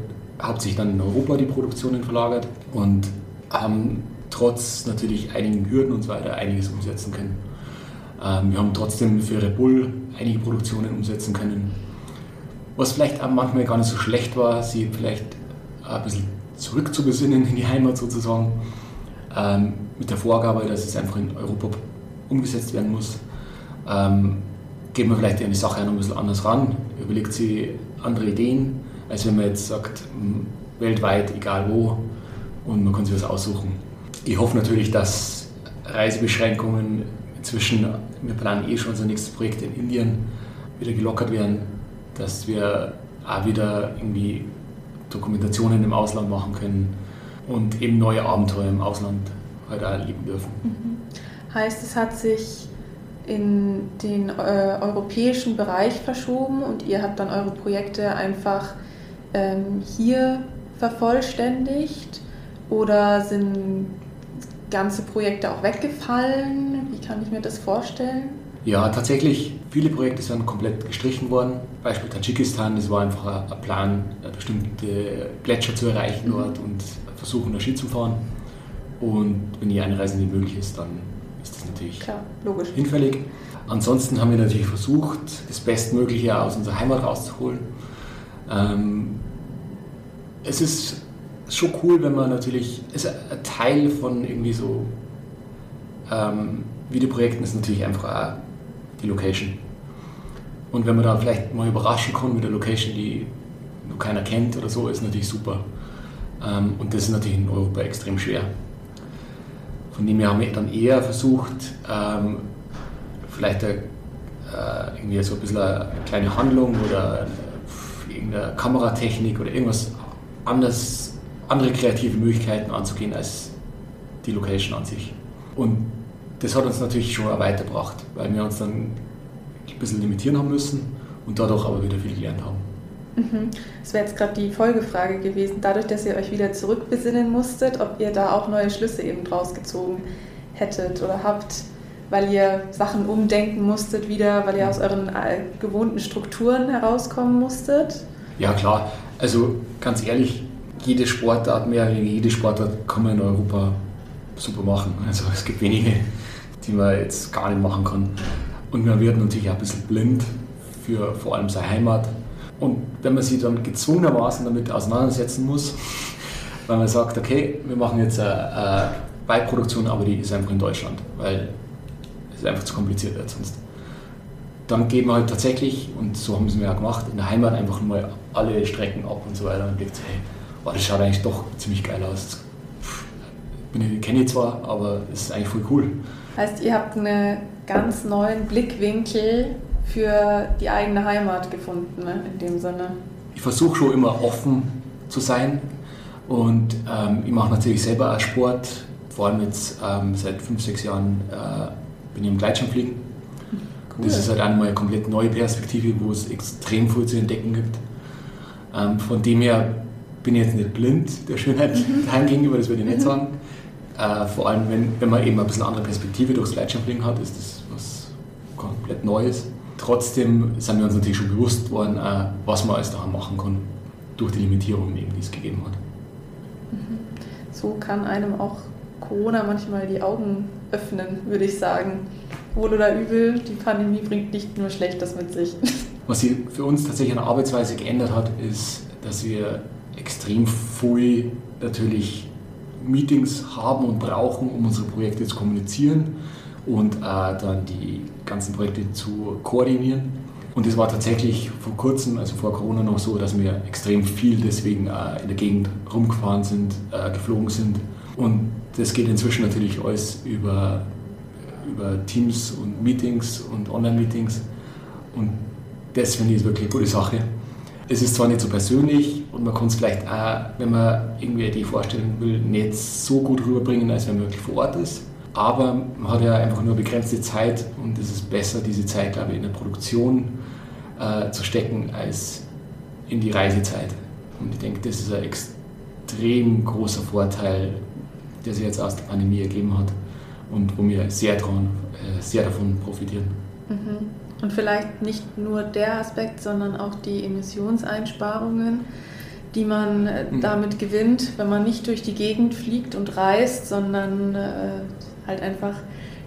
hauptsächlich dann in Europa die Produktionen verlagert und haben trotz natürlich einigen Hürden und so weiter einiges umsetzen können. Ähm, wir haben trotzdem für Red Bull einige Produktionen umsetzen können. Was vielleicht auch manchmal gar nicht so schlecht war, sie vielleicht ein bisschen zurückzubesinnen in die Heimat sozusagen ähm, mit der Vorgabe, dass es einfach in Europa umgesetzt werden muss, ähm, geht man vielleicht an die Sache noch ein bisschen anders ran, überlegt sie andere Ideen, als wenn man jetzt sagt, weltweit, egal wo, und man kann sich was aussuchen. Ich hoffe natürlich, dass Reisebeschränkungen inzwischen, wir planen eh schon unser nächstes Projekt in Indien, wieder gelockert werden, dass wir auch wieder irgendwie Dokumentationen im Ausland machen können, und eben neue Abenteuer im Ausland halt erleben dürfen. Mhm. Heißt, es hat sich in den äh, europäischen Bereich verschoben und ihr habt dann eure Projekte einfach ähm, hier vervollständigt oder sind ganze Projekte auch weggefallen? Wie kann ich mir das vorstellen? Ja, tatsächlich, viele Projekte sind komplett gestrichen worden. Beispiel Tadschikistan, das war einfach ein Plan, bestimmte Gletscher zu erreichen mhm. dort und versuchen, da Ski zu fahren. Und wenn die Einreise nicht möglich ist, dann ist das natürlich Klar, hinfällig. Ansonsten haben wir natürlich versucht, das Bestmögliche aus unserer Heimat rauszuholen. Ähm, es ist schon cool, wenn man natürlich, ist ein Teil von irgendwie so ähm, Videoprojekten ist natürlich einfach auch die Location. Und wenn man da vielleicht mal überraschen kann mit der Location, die noch keiner kennt oder so, ist natürlich super. Ähm, und das ist natürlich in Europa extrem schwer. Von dem her haben wir dann eher versucht, ähm, vielleicht eine, äh, irgendwie so ein bisschen eine kleine Handlung oder irgendeine Kameratechnik oder irgendwas anderes, andere kreative Möglichkeiten anzugehen als die Location an sich. Und das hat uns natürlich schon weitergebracht, weil wir uns dann ein bisschen limitieren haben müssen und dadurch aber wieder viel gelernt haben. Mhm. Das wäre jetzt gerade die Folgefrage gewesen. Dadurch, dass ihr euch wieder zurückbesinnen musstet, ob ihr da auch neue Schlüsse eben draus gezogen hättet oder habt, weil ihr Sachen umdenken musstet wieder, weil ihr aus euren äh, gewohnten Strukturen herauskommen musstet? Ja, klar. Also ganz ehrlich, jede Sportart, mehr jede Sportart kann man in Europa super machen. Also es gibt wenige, die man jetzt gar nicht machen kann. Und man wird natürlich auch ein bisschen blind für vor allem seine Heimat und wenn man sich dann gezwungenermaßen damit auseinandersetzen muss, weil man sagt, okay, wir machen jetzt eine, Beiproduktion, aber die ist einfach in Deutschland, weil es einfach zu kompliziert wird sonst. Dann geben wir halt tatsächlich, und so haben sie mir ja gemacht, in der Heimat einfach mal alle Strecken ab und so weiter und denkt, hey, oh, das schaut eigentlich doch ziemlich geil aus. Ich kenne ich zwar, aber es ist eigentlich voll cool. Heißt, ihr habt einen ganz neuen Blickwinkel für die eigene Heimat gefunden, ne? in dem Sinne. Ich versuche schon immer offen zu sein und ähm, ich mache natürlich selber auch Sport, vor allem jetzt ähm, seit fünf, sechs Jahren äh, bin ich im Gleitschirmfliegen. Cool. Das ist halt einmal eine komplett neue Perspektive, wo es extrem viel zu entdecken gibt. Ähm, von dem her bin ich jetzt nicht blind der Schönheit mhm. daheim gegenüber, das würde ich nicht mhm. sagen. Äh, vor allem, wenn, wenn man eben ein bisschen andere Perspektive durchs Gleitschirmfliegen hat, ist das was komplett Neues. Trotzdem sind wir uns natürlich schon bewusst worden, äh, was man alles daran machen kann, durch die Limitierungen, die es gegeben hat. Mhm. So kann einem auch Corona manchmal die Augen öffnen, würde ich sagen. Wohl oder übel, die Pandemie bringt nicht nur Schlechtes mit sich. Was sich für uns tatsächlich an der Arbeitsweise geändert hat, ist, dass wir extrem früh natürlich Meetings haben und brauchen, um unsere Projekte zu kommunizieren und äh, dann die ganzen Projekte zu koordinieren. Und es war tatsächlich vor kurzem, also vor Corona noch so, dass wir extrem viel deswegen äh, in der Gegend rumgefahren sind, äh, geflogen sind. Und das geht inzwischen natürlich alles über, über Teams und Meetings und Online-Meetings. Und das finde ich wirklich eine gute Sache. Es ist zwar nicht so persönlich und man kann es vielleicht auch, wenn man irgendwie die Vorstellung will, nicht so gut rüberbringen, als wenn man wirklich vor Ort ist. Aber man hat ja einfach nur begrenzte Zeit und es ist besser, diese Zeit, glaube ich, in der Produktion äh, zu stecken, als in die Reisezeit. Und ich denke, das ist ein extrem großer Vorteil, der sich jetzt aus der Pandemie ergeben hat und wo wir sehr, dran, äh, sehr davon profitieren. Mhm. Und vielleicht nicht nur der Aspekt, sondern auch die Emissionseinsparungen, die man äh, mhm. damit gewinnt, wenn man nicht durch die Gegend fliegt und reist, sondern äh, halt einfach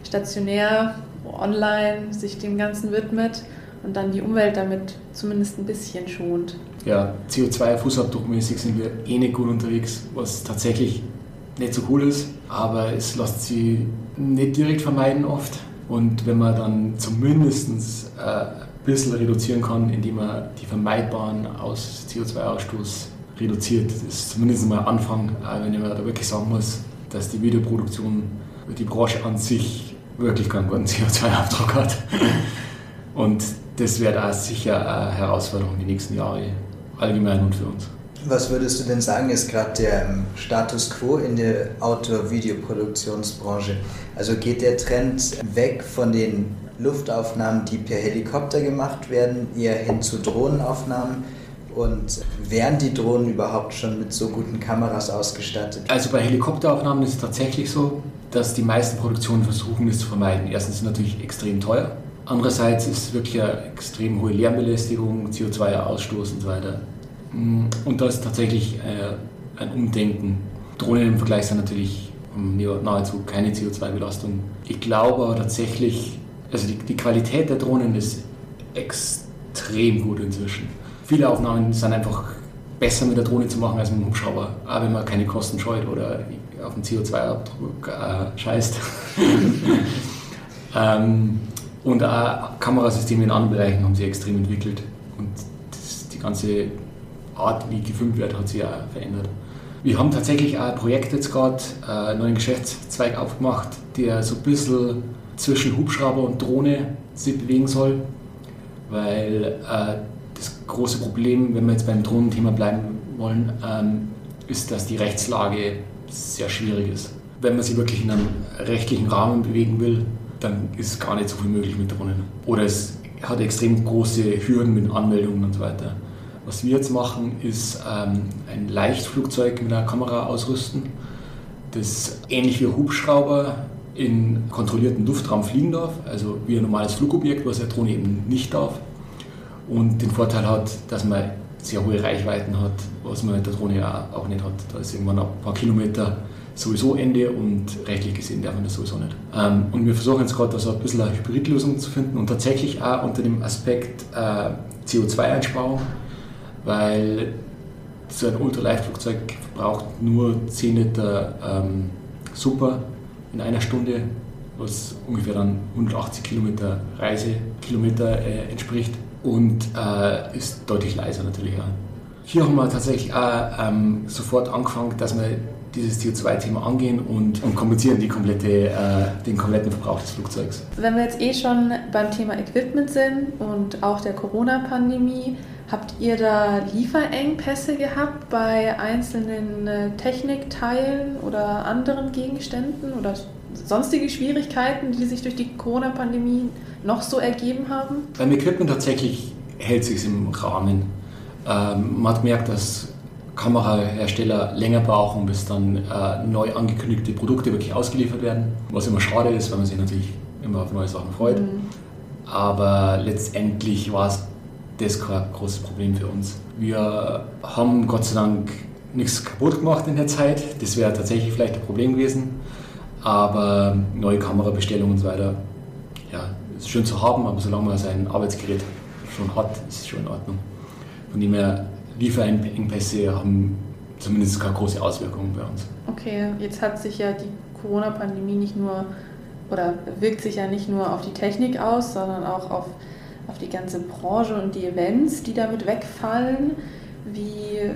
stationär, online sich dem Ganzen widmet und dann die Umwelt damit zumindest ein bisschen schont. Ja, CO2-Fußabdruckmäßig sind wir eh nicht gut unterwegs, was tatsächlich nicht so cool ist, aber es lässt sie nicht direkt vermeiden oft. Und wenn man dann zumindest äh, ein bisschen reduzieren kann, indem man die vermeidbaren CO2-Ausstoß reduziert, das ist zumindest mal ein Anfang, äh, wenn man da wirklich sagen muss, dass die Videoproduktion, die Branche an sich wirklich keinen guten CO2-Abdruck hat. Und das wird auch sicher eine Herausforderung die nächsten Jahre, allgemein und für uns. Was würdest du denn sagen, ist gerade der ähm, Status quo in der Outdoor-Videoproduktionsbranche? Also geht der Trend weg von den Luftaufnahmen, die per Helikopter gemacht werden, eher hin zu Drohnenaufnahmen? Und wären die Drohnen überhaupt schon mit so guten Kameras ausgestattet? Also bei Helikopteraufnahmen ist es tatsächlich so, dass die meisten Produktionen versuchen, es zu vermeiden. Erstens es natürlich extrem teuer. Andererseits ist es wirklich eine extrem hohe Lärmbelästigung, CO2-Ausstoß und so weiter. Mm, und da ist tatsächlich äh, ein Umdenken. Drohnen im Vergleich sind natürlich nahezu keine CO2-Belastung. Ich glaube aber tatsächlich, also die, die Qualität der Drohnen ist extrem gut inzwischen. Viele Aufnahmen sind einfach besser mit der Drohne zu machen als mit dem Hubschrauber, auch wenn man keine Kosten scheut oder auf den CO2-Abdruck äh, scheißt. ähm, und auch Kamerasysteme in anderen Bereichen haben sich extrem entwickelt und das, die ganze Art, wie gefilmt wird, hat sich auch verändert. Wir haben tatsächlich auch ein Projekt jetzt gerade, äh, einen neuen Geschäftszweig aufgemacht, der so ein bisschen zwischen Hubschrauber und Drohne sich bewegen soll, weil äh, das große Problem, wenn wir jetzt beim Drohnenthema bleiben wollen, ähm, ist, dass die Rechtslage sehr schwierig ist. Wenn man sich wirklich in einem rechtlichen Rahmen bewegen will, dann ist gar nicht so viel möglich mit Drohnen. Oder es hat extrem große Hürden mit Anmeldungen und so weiter. Was wir jetzt machen, ist ähm, ein Leichtflugzeug mit einer Kamera ausrüsten, das ähnlich wie Hubschrauber in kontrollierten Luftraum fliegen darf, also wie ein normales Flugobjekt, was eine Drohne eben nicht darf. Und den Vorteil hat, dass man sehr hohe Reichweiten hat, was man mit der Drohne auch nicht hat. Da ist irgendwann ein paar Kilometer sowieso Ende und rechtlich gesehen darf man das sowieso nicht. Ähm, und wir versuchen jetzt gerade also ein bisschen eine Hybridlösung zu finden und tatsächlich auch unter dem Aspekt äh, CO2-Einsparung weil so ein Ultraleichtflugzeug verbraucht nur 10 Liter ähm, Super in einer Stunde, was ungefähr dann 180 Kilometer Reisekilometer äh, entspricht und äh, ist deutlich leiser natürlich auch. Hier haben wir tatsächlich auch ähm, sofort angefangen, dass wir dieses CO2-Thema angehen und, und kompensieren die komplette, äh, den kompletten Verbrauch des Flugzeugs. Wenn wir jetzt eh schon beim Thema Equipment sind und auch der Corona-Pandemie, Habt ihr da Lieferengpässe gehabt bei einzelnen äh, Technikteilen oder anderen Gegenständen oder sonstige Schwierigkeiten, die sich durch die Corona-Pandemie noch so ergeben haben? Beim Equipment tatsächlich hält sich im Rahmen. Ähm, man hat gemerkt, dass Kamerahersteller länger brauchen, bis dann äh, neu angekündigte Produkte wirklich ausgeliefert werden. Was immer schade ist, weil man sich natürlich immer auf neue Sachen freut. Mhm. Aber letztendlich war es das kein großes Problem für uns. Wir haben Gott sei Dank nichts kaputt gemacht in der Zeit. Das wäre tatsächlich vielleicht ein Problem gewesen. Aber neue Kamerabestellungen und so weiter, ja, ist schön zu haben, aber solange man sein Arbeitsgerät schon hat, ist es schon in Ordnung. Von dem her, Lieferengpässe haben zumindest keine große Auswirkungen bei uns. Okay, jetzt hat sich ja die Corona-Pandemie nicht nur oder wirkt sich ja nicht nur auf die Technik aus, sondern auch auf auf die ganze Branche und die Events, die damit wegfallen. Wie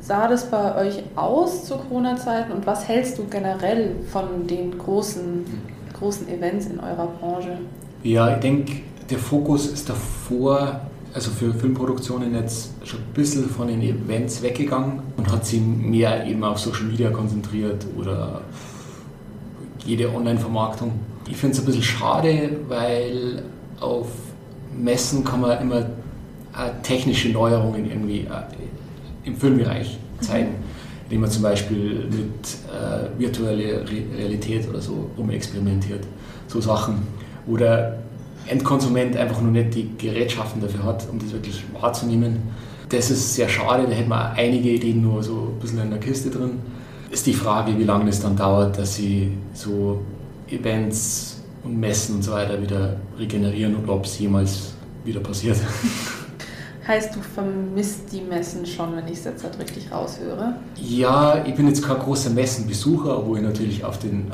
sah das bei euch aus zu Corona-Zeiten und was hältst du generell von den großen, großen Events in eurer Branche? Ja, ich denke, der Fokus ist davor, also für Filmproduktionen jetzt schon ein bisschen von den Events weggegangen und hat sich mehr eben auf Social Media konzentriert oder jede Online-Vermarktung. Ich finde es ein bisschen schade, weil auf Messen kann man immer äh, technische Neuerungen irgendwie äh, im Filmbereich zeigen. Ich indem man zum Beispiel mit äh, virtueller Re Realität oder so rumexperimentiert. So Sachen. Wo der Endkonsument einfach nur nicht die Gerätschaften dafür hat, um das wirklich wahrzunehmen. Das ist sehr schade, da hätten wir einige Ideen nur so ein bisschen in der Kiste drin. Ist die Frage, wie lange es dann dauert, dass sie so Events und Messen und so weiter wieder regenerieren und ob es jemals wieder passiert. Heißt, du vermisst die Messen schon, wenn ich es jetzt halt richtig raushöre? Ja, ich bin jetzt kein großer Messenbesucher, obwohl ich natürlich auf den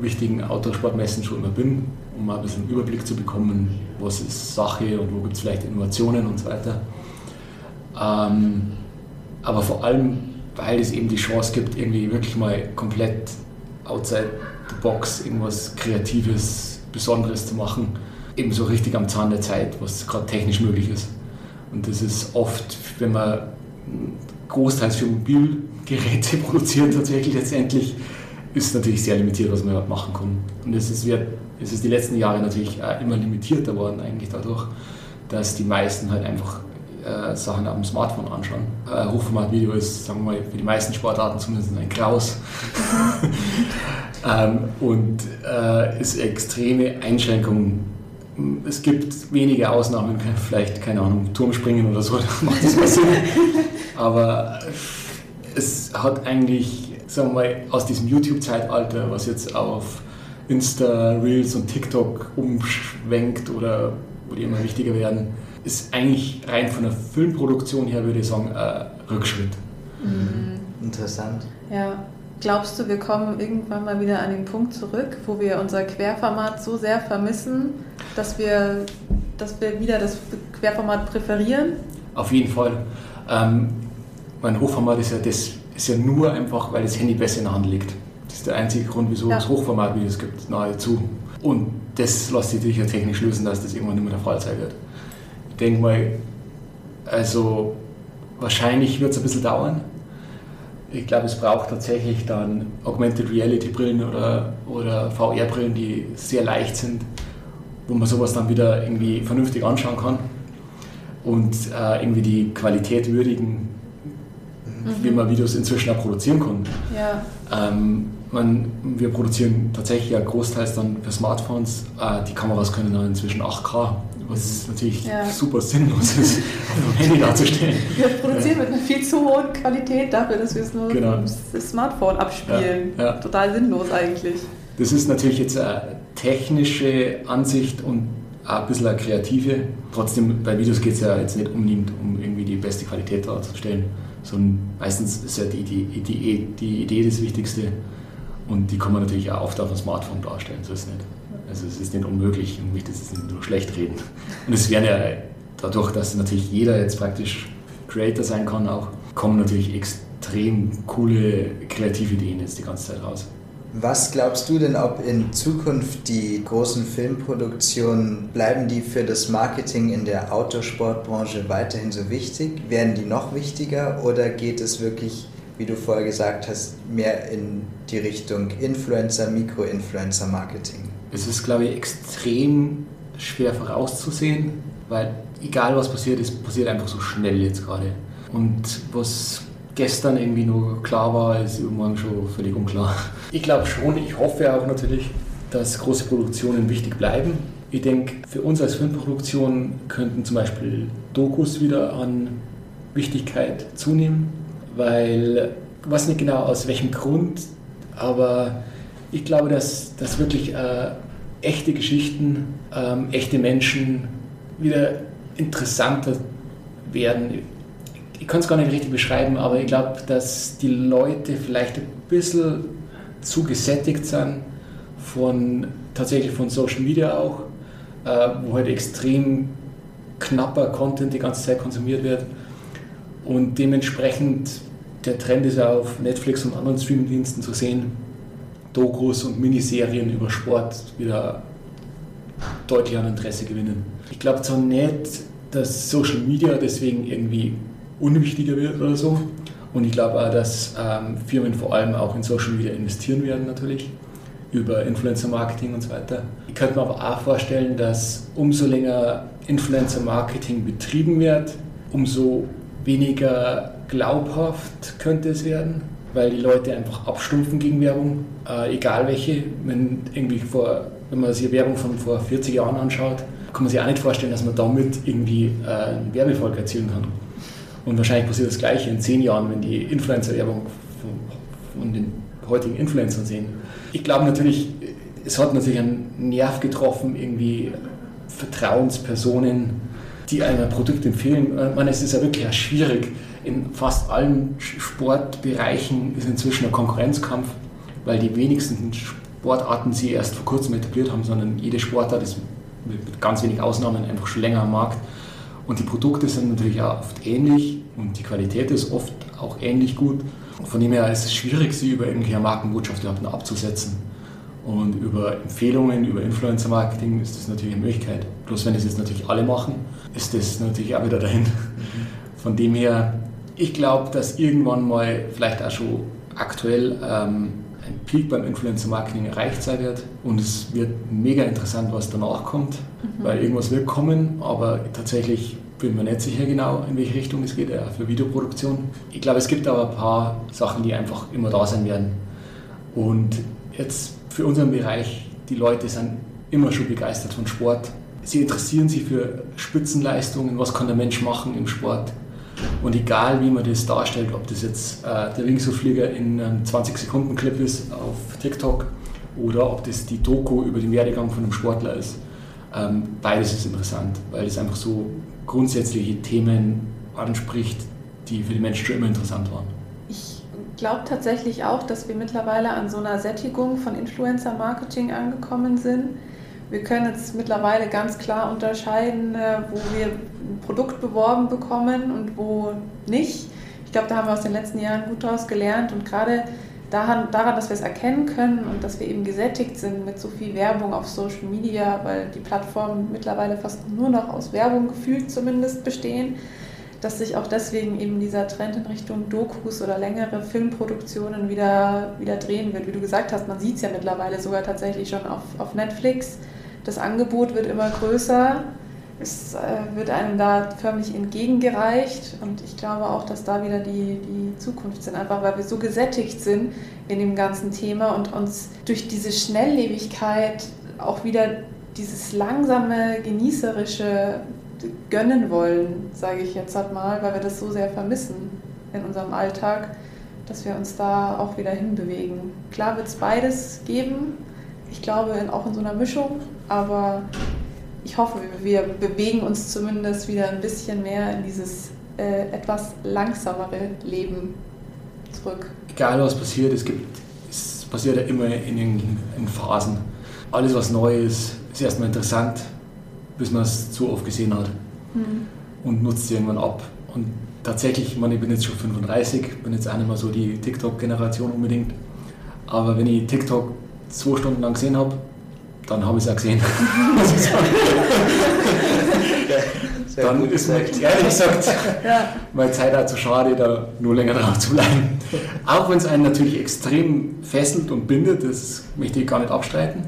wichtigen Autosportmessen schon immer bin, um mal ein bisschen einen Überblick zu bekommen, was ist Sache und wo gibt es vielleicht Innovationen und so weiter. Ähm, aber vor allem, weil es eben die Chance gibt, irgendwie wirklich mal komplett outside box irgendwas Kreatives, Besonderes zu machen, eben so richtig am Zahn der Zeit, was gerade technisch möglich ist. Und das ist oft, wenn man großteils für Mobilgeräte produziert, tatsächlich letztendlich, ist natürlich sehr limitiert, was man machen kann. Und es ist, es ist die letzten Jahre natürlich immer limitierter worden, eigentlich dadurch, dass die meisten halt einfach äh, Sachen am Smartphone anschauen. Äh, Hochformat-Video ist, sagen wir mal, für die meisten Sportarten zumindest ein Kraus. ähm, und äh, ist extreme Einschränkungen es gibt wenige Ausnahmen, vielleicht, keine Ahnung, Turmspringen oder so, da macht das mal Sinn. Aber es hat eigentlich, sagen wir mal, aus diesem YouTube-Zeitalter, was jetzt auf Insta, Reels und TikTok umschwenkt oder wo die immer wichtiger werden, ist eigentlich rein von der Filmproduktion her, würde ich sagen, ein Rückschritt. Mhm. Interessant. Ja. Glaubst du, wir kommen irgendwann mal wieder an den Punkt zurück, wo wir unser Querformat so sehr vermissen, dass wir, dass wir wieder das Querformat präferieren? Auf jeden Fall. Ähm, mein Hochformat ist ja, das ist ja nur einfach, weil das Handy besser in der Hand liegt. Das ist der einzige Grund, wieso ja. es Hochformatvideos gibt, nahezu. Und das lässt sich sicher technisch lösen, dass das irgendwann nicht mehr der Fall sein wird. Ich denke mal, also wahrscheinlich wird es ein bisschen dauern. Ich glaube, es braucht tatsächlich dann Augmented Reality Brillen oder, oder VR-Brillen, die sehr leicht sind, wo man sowas dann wieder irgendwie vernünftig anschauen kann und äh, irgendwie die Qualität würdigen, mhm. wie man Videos inzwischen auch produzieren kann. Ja. Ähm, man, wir produzieren tatsächlich ja großteils dann für Smartphones. Äh, die Kameras können dann inzwischen 8K, was natürlich ja. super sinnlos ist, auf dem Handy darzustellen. Wir produzieren mit einer viel zu hohen Qualität dafür, dass wir es nur genau. das Smartphone abspielen. Ja. Total sinnlos eigentlich. Das ist natürlich jetzt eine technische Ansicht und auch ein bisschen eine kreative. Trotzdem, bei Videos geht es ja jetzt nicht unbedingt um irgendwie die beste Qualität darzustellen, sondern meistens ist ja die, die, die, die Idee das Wichtigste und die kann man natürlich auch oft auf dem Smartphone darstellen, so ist es nicht. Also es ist nicht unmöglich und möchte es nicht nur schlecht reden. Und es werden ja dadurch, dass natürlich jeder jetzt praktisch Creator sein kann, auch kommen natürlich extrem coole kreative Ideen jetzt die ganze Zeit raus. Was glaubst du denn, ob in Zukunft die großen Filmproduktionen, bleiben die für das Marketing in der Autosportbranche weiterhin so wichtig? Werden die noch wichtiger oder geht es wirklich, wie du vorher gesagt hast, mehr in die Richtung Influencer, Mikro-Influencer-Marketing? Es ist, glaube ich, extrem schwer vorauszusehen, weil egal was passiert, es passiert einfach so schnell jetzt gerade. Und was gestern irgendwie nur klar war, ist irgendwann schon völlig unklar. Ich glaube schon, ich hoffe auch natürlich, dass große Produktionen wichtig bleiben. Ich denke, für uns als Filmproduktion könnten zum Beispiel Dokus wieder an Wichtigkeit zunehmen, weil ich weiß nicht genau aus welchem Grund, aber ich glaube, dass, dass wirklich äh, echte Geschichten, ähm, echte Menschen wieder interessanter werden. Ich kann es gar nicht richtig beschreiben, aber ich glaube, dass die Leute vielleicht ein bisschen zu gesättigt sind von tatsächlich von Social Media auch, äh, wo halt extrem knapper Content die ganze Zeit konsumiert wird. Und dementsprechend der Trend ist ja auf Netflix und anderen Streamingdiensten zu sehen, Dokus und Miniserien über Sport wieder deutlich an Interesse gewinnen. Ich glaube zwar nicht, dass Social Media deswegen irgendwie unwichtiger wird oder so. Und ich glaube auch, dass ähm, Firmen vor allem auch in Social Media investieren werden natürlich, über Influencer-Marketing und so weiter. Ich könnte mir aber auch vorstellen, dass umso länger Influencer-Marketing betrieben wird, umso weniger glaubhaft könnte es werden. Weil die Leute einfach abstumpfen gegen Werbung, äh, egal welche. Wenn, irgendwie vor, wenn man sich Werbung von vor 40 Jahren anschaut, kann man sich auch nicht vorstellen, dass man damit irgendwie äh, einen Werbefolg erzielen kann. Und wahrscheinlich passiert das Gleiche in zehn Jahren, wenn die Influencer-Werbung von, von den heutigen Influencern sehen. Ich glaube natürlich, es hat natürlich einen Nerv getroffen, irgendwie Vertrauenspersonen, die einem ein Produkt empfehlen. Ich meine, es ist ja wirklich schwierig. In fast allen Sportbereichen ist inzwischen ein Konkurrenzkampf, weil die wenigsten Sportarten sie erst vor kurzem etabliert haben, sondern jede Sportart ist mit ganz wenig Ausnahmen einfach schon länger am Markt. Und die Produkte sind natürlich auch oft ähnlich und die Qualität ist oft auch ähnlich gut. Von dem her ist es schwierig, sie über irgendwelche Markenbotschaft überhaupt abzusetzen. Und über Empfehlungen, über Influencer-Marketing ist das natürlich eine Möglichkeit. Bloß wenn es jetzt natürlich alle machen, ist das natürlich auch wieder dahin. Von dem her, ich glaube, dass irgendwann mal vielleicht auch schon aktuell ähm, ein Peak beim Influencer-Marketing erreicht sein wird. Und es wird mega interessant, was danach kommt, mhm. weil irgendwas wird kommen, aber tatsächlich bin mir nicht sicher genau, in welche Richtung es geht, auch für Videoproduktion. Ich glaube, es gibt aber ein paar Sachen, die einfach immer da sein werden. Und jetzt für unseren Bereich, die Leute sind immer schon begeistert von Sport. Sie interessieren sich für Spitzenleistungen, was kann der Mensch machen im Sport. Und egal wie man das darstellt, ob das jetzt äh, der Wingsuitflieger in einem 20-Sekunden-Clip ist auf TikTok oder ob das die Doku über den Werdegang von einem Sportler ist, ähm, beides ist interessant, weil es einfach so grundsätzliche Themen anspricht, die für die Menschen schon immer interessant waren glaube tatsächlich auch, dass wir mittlerweile an so einer Sättigung von Influencer-Marketing angekommen sind. Wir können jetzt mittlerweile ganz klar unterscheiden, äh, wo wir ein Produkt beworben bekommen und wo nicht. Ich glaube, da haben wir aus den letzten Jahren gut daraus gelernt und gerade daran, daran, dass wir es erkennen können und dass wir eben gesättigt sind mit so viel Werbung auf Social Media, weil die Plattformen mittlerweile fast nur noch aus Werbung gefühlt zumindest bestehen, dass sich auch deswegen eben dieser Trend in Richtung Dokus oder längere Filmproduktionen wieder, wieder drehen wird. Wie du gesagt hast, man sieht es ja mittlerweile sogar tatsächlich schon auf, auf Netflix. Das Angebot wird immer größer. Es äh, wird einem da förmlich entgegengereicht und ich glaube auch, dass da wieder die, die Zukunft sind, einfach weil wir so gesättigt sind in dem ganzen Thema und uns durch diese Schnelllebigkeit auch wieder dieses langsame, genießerische gönnen wollen, sage ich jetzt halt mal, weil wir das so sehr vermissen in unserem Alltag, dass wir uns da auch wieder hinbewegen. Klar wird es beides geben, ich glaube auch in so einer Mischung, aber ich hoffe, wir bewegen uns zumindest wieder ein bisschen mehr in dieses äh, etwas langsamere Leben zurück. Egal was passiert, es gibt, es passiert ja immer in, in Phasen. Alles was neu ist, ist erstmal interessant bis man es zu oft gesehen hat mhm. und nutzt es irgendwann ab. Und tatsächlich, ich, meine, ich bin jetzt schon 35, bin jetzt auch nicht mehr so die TikTok-Generation unbedingt, aber wenn ich TikTok zwei Stunden lang gesehen habe, dann habe ich es auch gesehen. dann ist mir ehrlich gesagt ja. meine Zeit auch zu schade, da nur länger drauf zu bleiben. Auch wenn es einen natürlich extrem fesselt und bindet, das möchte ich gar nicht abstreiten.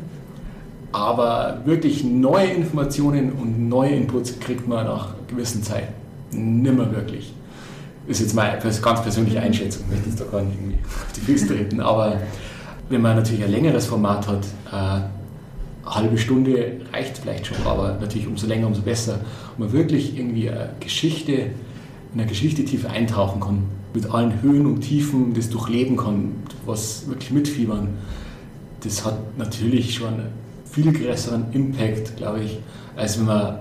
Aber wirklich neue Informationen und neue Inputs kriegt man nach gewissen Zeit nimmer wirklich. Das ist jetzt meine ganz persönliche Einschätzung, ich möchte jetzt da gar nicht irgendwie auf die Füße treten. Aber wenn man natürlich ein längeres Format hat, äh, eine halbe Stunde reicht vielleicht schon, aber natürlich umso länger, umso besser. Und man wirklich irgendwie eine Geschichte, in eine Geschichte tief eintauchen kann, mit allen Höhen und Tiefen das durchleben kann, was wirklich mitfiebern, das hat natürlich schon viel größeren Impact, glaube ich, als wenn man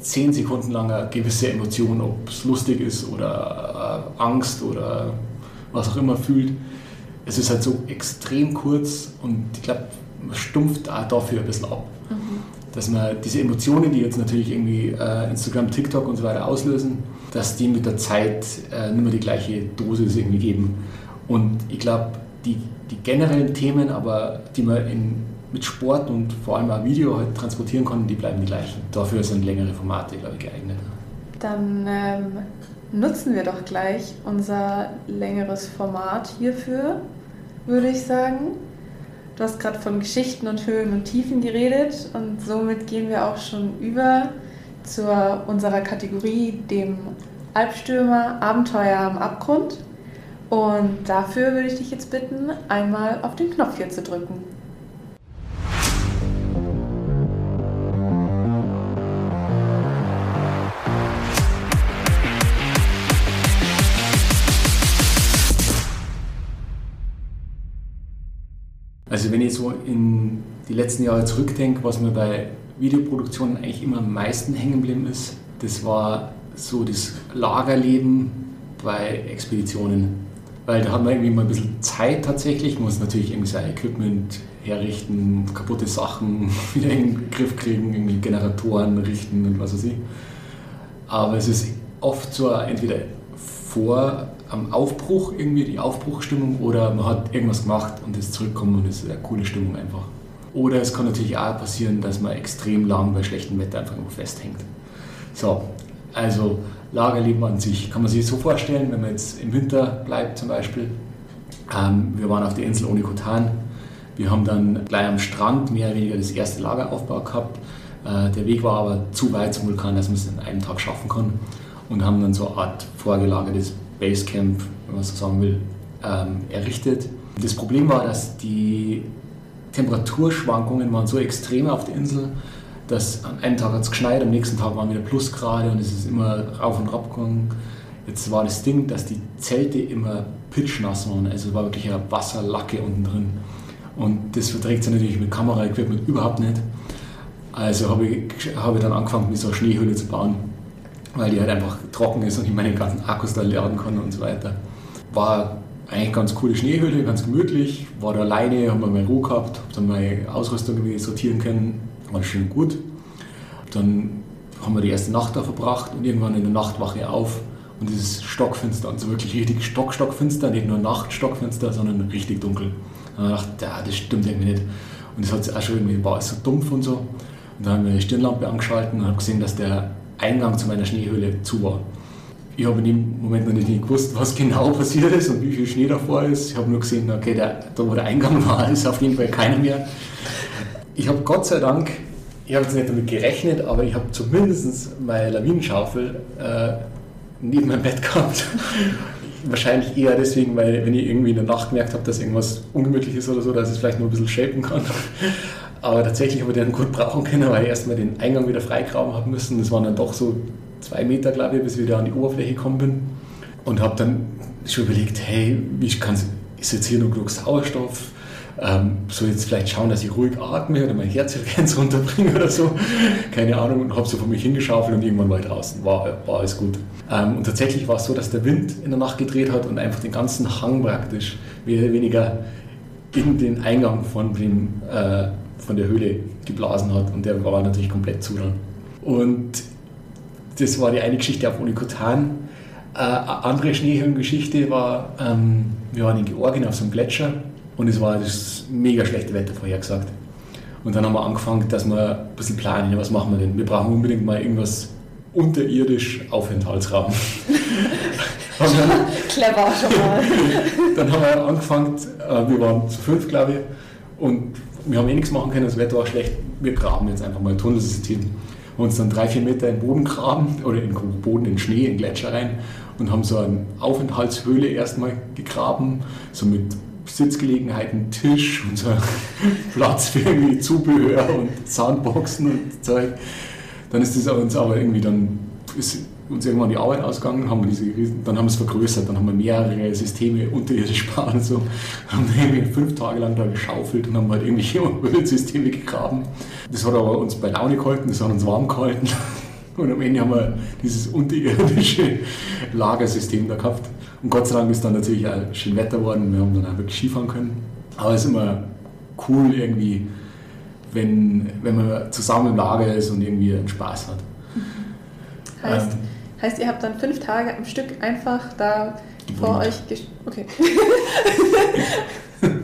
zehn Sekunden lang eine gewisse Emotion, ob es lustig ist oder äh, Angst oder was auch immer fühlt. Es ist halt so extrem kurz und ich glaube, man stumpft auch dafür ein bisschen ab. Dass man diese Emotionen, die jetzt natürlich irgendwie äh, Instagram, TikTok und so weiter auslösen, dass die mit der Zeit äh, nicht mehr die gleiche Dosis irgendwie geben. Und ich glaube, die, die generellen Themen, aber die man in mit Sport und vor allem auch Video halt transportieren konnten, die bleiben die gleichen. Dafür sind längere Formate, glaube ich, geeignet. Dann ähm, nutzen wir doch gleich unser längeres Format hierfür, würde ich sagen. Du hast gerade von Geschichten und Höhen und Tiefen geredet und somit gehen wir auch schon über zu unserer Kategorie, dem Albstürmer Abenteuer am Abgrund. Und dafür würde ich dich jetzt bitten, einmal auf den Knopf hier zu drücken. Also wenn ich so in die letzten Jahre zurückdenke, was mir bei Videoproduktionen eigentlich immer am meisten hängen geblieben ist, das war so das Lagerleben bei Expeditionen. Weil da hat man irgendwie mal ein bisschen Zeit tatsächlich, man muss natürlich irgendwie sein Equipment herrichten, kaputte Sachen wieder in den Griff kriegen, irgendwie Generatoren richten und was weiß ich. Aber es ist oft so entweder vor am Aufbruch, irgendwie die Aufbruchstimmung, oder man hat irgendwas gemacht und ist zurückkommen und ist eine coole Stimmung einfach. Oder es kann natürlich auch passieren, dass man extrem lang bei schlechtem Wetter einfach nur festhängt. So, also Lagerleben an sich kann man sich so vorstellen, wenn man jetzt im Winter bleibt zum Beispiel. Ähm, wir waren auf der Insel Onikotan. Wir haben dann gleich am Strand mehr oder weniger das erste Lageraufbau gehabt. Äh, der Weg war aber zu weit zum Vulkan, dass man es in einem Tag schaffen kann. Und haben dann so eine Art vorgelagertes Basecamp, wenn man so sagen will, ähm, errichtet. Das Problem war, dass die Temperaturschwankungen waren so extrem auf der Insel, dass an einem Tag hat es geschneit, am nächsten Tag waren wieder Plusgrade und es ist immer rauf und rab gegangen. Jetzt war das Ding, dass die Zelte immer pitchnass waren, also es war wirklich eine Wasserlacke unten drin. Und das verträgt sich natürlich mit Kameraequipment überhaupt nicht. Also habe ich, hab ich dann angefangen, mit so einer Schneehöhle zu bauen weil die halt einfach trocken ist und ich meine ganzen Akkus da laden kann und so weiter. War eigentlich ganz coole Schneehöhle, ganz gemütlich, war da alleine, haben wir meine Ruhe gehabt, hab dann meine Ausrüstung sortieren können, war schön gut. Dann haben wir die erste Nacht da verbracht und irgendwann in der Nachtwache auf und dieses Stockfinster, also wirklich richtig Stock, Stockfinster, nicht nur Nachtstockfinster, sondern richtig dunkel. Und dann dachte ich, das stimmt irgendwie nicht. Und das hat sich auch schon irgendwie, war alles so dumpf und so. Und dann haben wir die Stirnlampe angeschaltet und habe gesehen, dass der Eingang zu meiner Schneehöhle zu war. Ich habe in dem Moment noch nicht gewusst, was genau passiert ist und wie viel Schnee davor ist. Ich habe nur gesehen, okay, der, da wo der Eingang war, ist auf jeden Fall keiner mehr. Ich habe Gott sei Dank, ich habe jetzt nicht damit gerechnet, aber ich habe zumindest meine Lawinenschaufel äh, neben meinem Bett gehabt. Wahrscheinlich eher deswegen, weil wenn ich irgendwie in der Nacht gemerkt habe, dass irgendwas ungemütlich ist oder so, dass es vielleicht nur ein bisschen shapen kann. Aber tatsächlich habe ich den gut brauchen können, weil ich erstmal den Eingang wieder freigraben haben müssen. Das waren dann doch so zwei Meter, glaube ich, bis ich wieder an die Oberfläche gekommen bin. Und habe dann schon überlegt, hey, wie kann ist jetzt hier nur genug Sauerstoff? Ähm, soll jetzt vielleicht schauen, dass ich ruhig atme oder mein Herzfrequenz runterbringe oder so. Keine Ahnung. Und habe so vor mich hingeschaufelt und irgendwann war ich draußen. War, war alles gut. Ähm, und tatsächlich war es so, dass der Wind in der Nacht gedreht hat und einfach den ganzen Hang praktisch mehr oder weniger in den Eingang von dem äh, von der Höhle geblasen hat und der war natürlich komplett zu dann. Und das war die eine Geschichte auf Unikotan. Äh, eine andere Schneehöhengeschichte war, ähm, wir waren in Georgien auf so einem Gletscher und es war das mega schlechte Wetter vorhergesagt. Und dann haben wir angefangen, dass wir ein bisschen planen, was machen wir denn? Wir brauchen unbedingt mal irgendwas unterirdisch Aufenthaltsraum. Clever schon mal. dann haben wir angefangen, äh, wir waren zu fünf, glaube ich, und wir haben eh nichts machen können, das Wetter war schlecht, wir graben jetzt einfach mal ein Tunnelsystem. Wir uns dann drei, vier Meter in den Boden graben oder in den Boden, in Schnee, in Gletscher rein und haben so eine Aufenthaltshöhle erstmal gegraben, so mit Sitzgelegenheiten, Tisch und so Platz für irgendwie Zubehör und Soundboxen und Zeug. Dann ist das uns aber irgendwie dann uns irgendwann die Arbeit ausgegangen, haben wir diese dann haben wir es vergrößert, dann haben wir mehrere Systeme unterirdisch gebaut und so. Haben irgendwie fünf Tage lang da geschaufelt und haben halt irgendwelche Umweltsysteme gegraben. Das hat aber uns bei Laune gehalten, das hat uns warm gehalten. Und am Ende haben wir dieses unterirdische Lagersystem da gehabt. Und Gott sei Dank ist dann natürlich auch schön Wetter geworden und wir haben dann auch wirklich Skifahren können. Aber es ist immer cool irgendwie, wenn, wenn man zusammen im Lager ist und irgendwie einen Spaß hat. Heißt, ähm, Heißt, ihr habt dann fünf Tage am Stück einfach da vor euch Okay.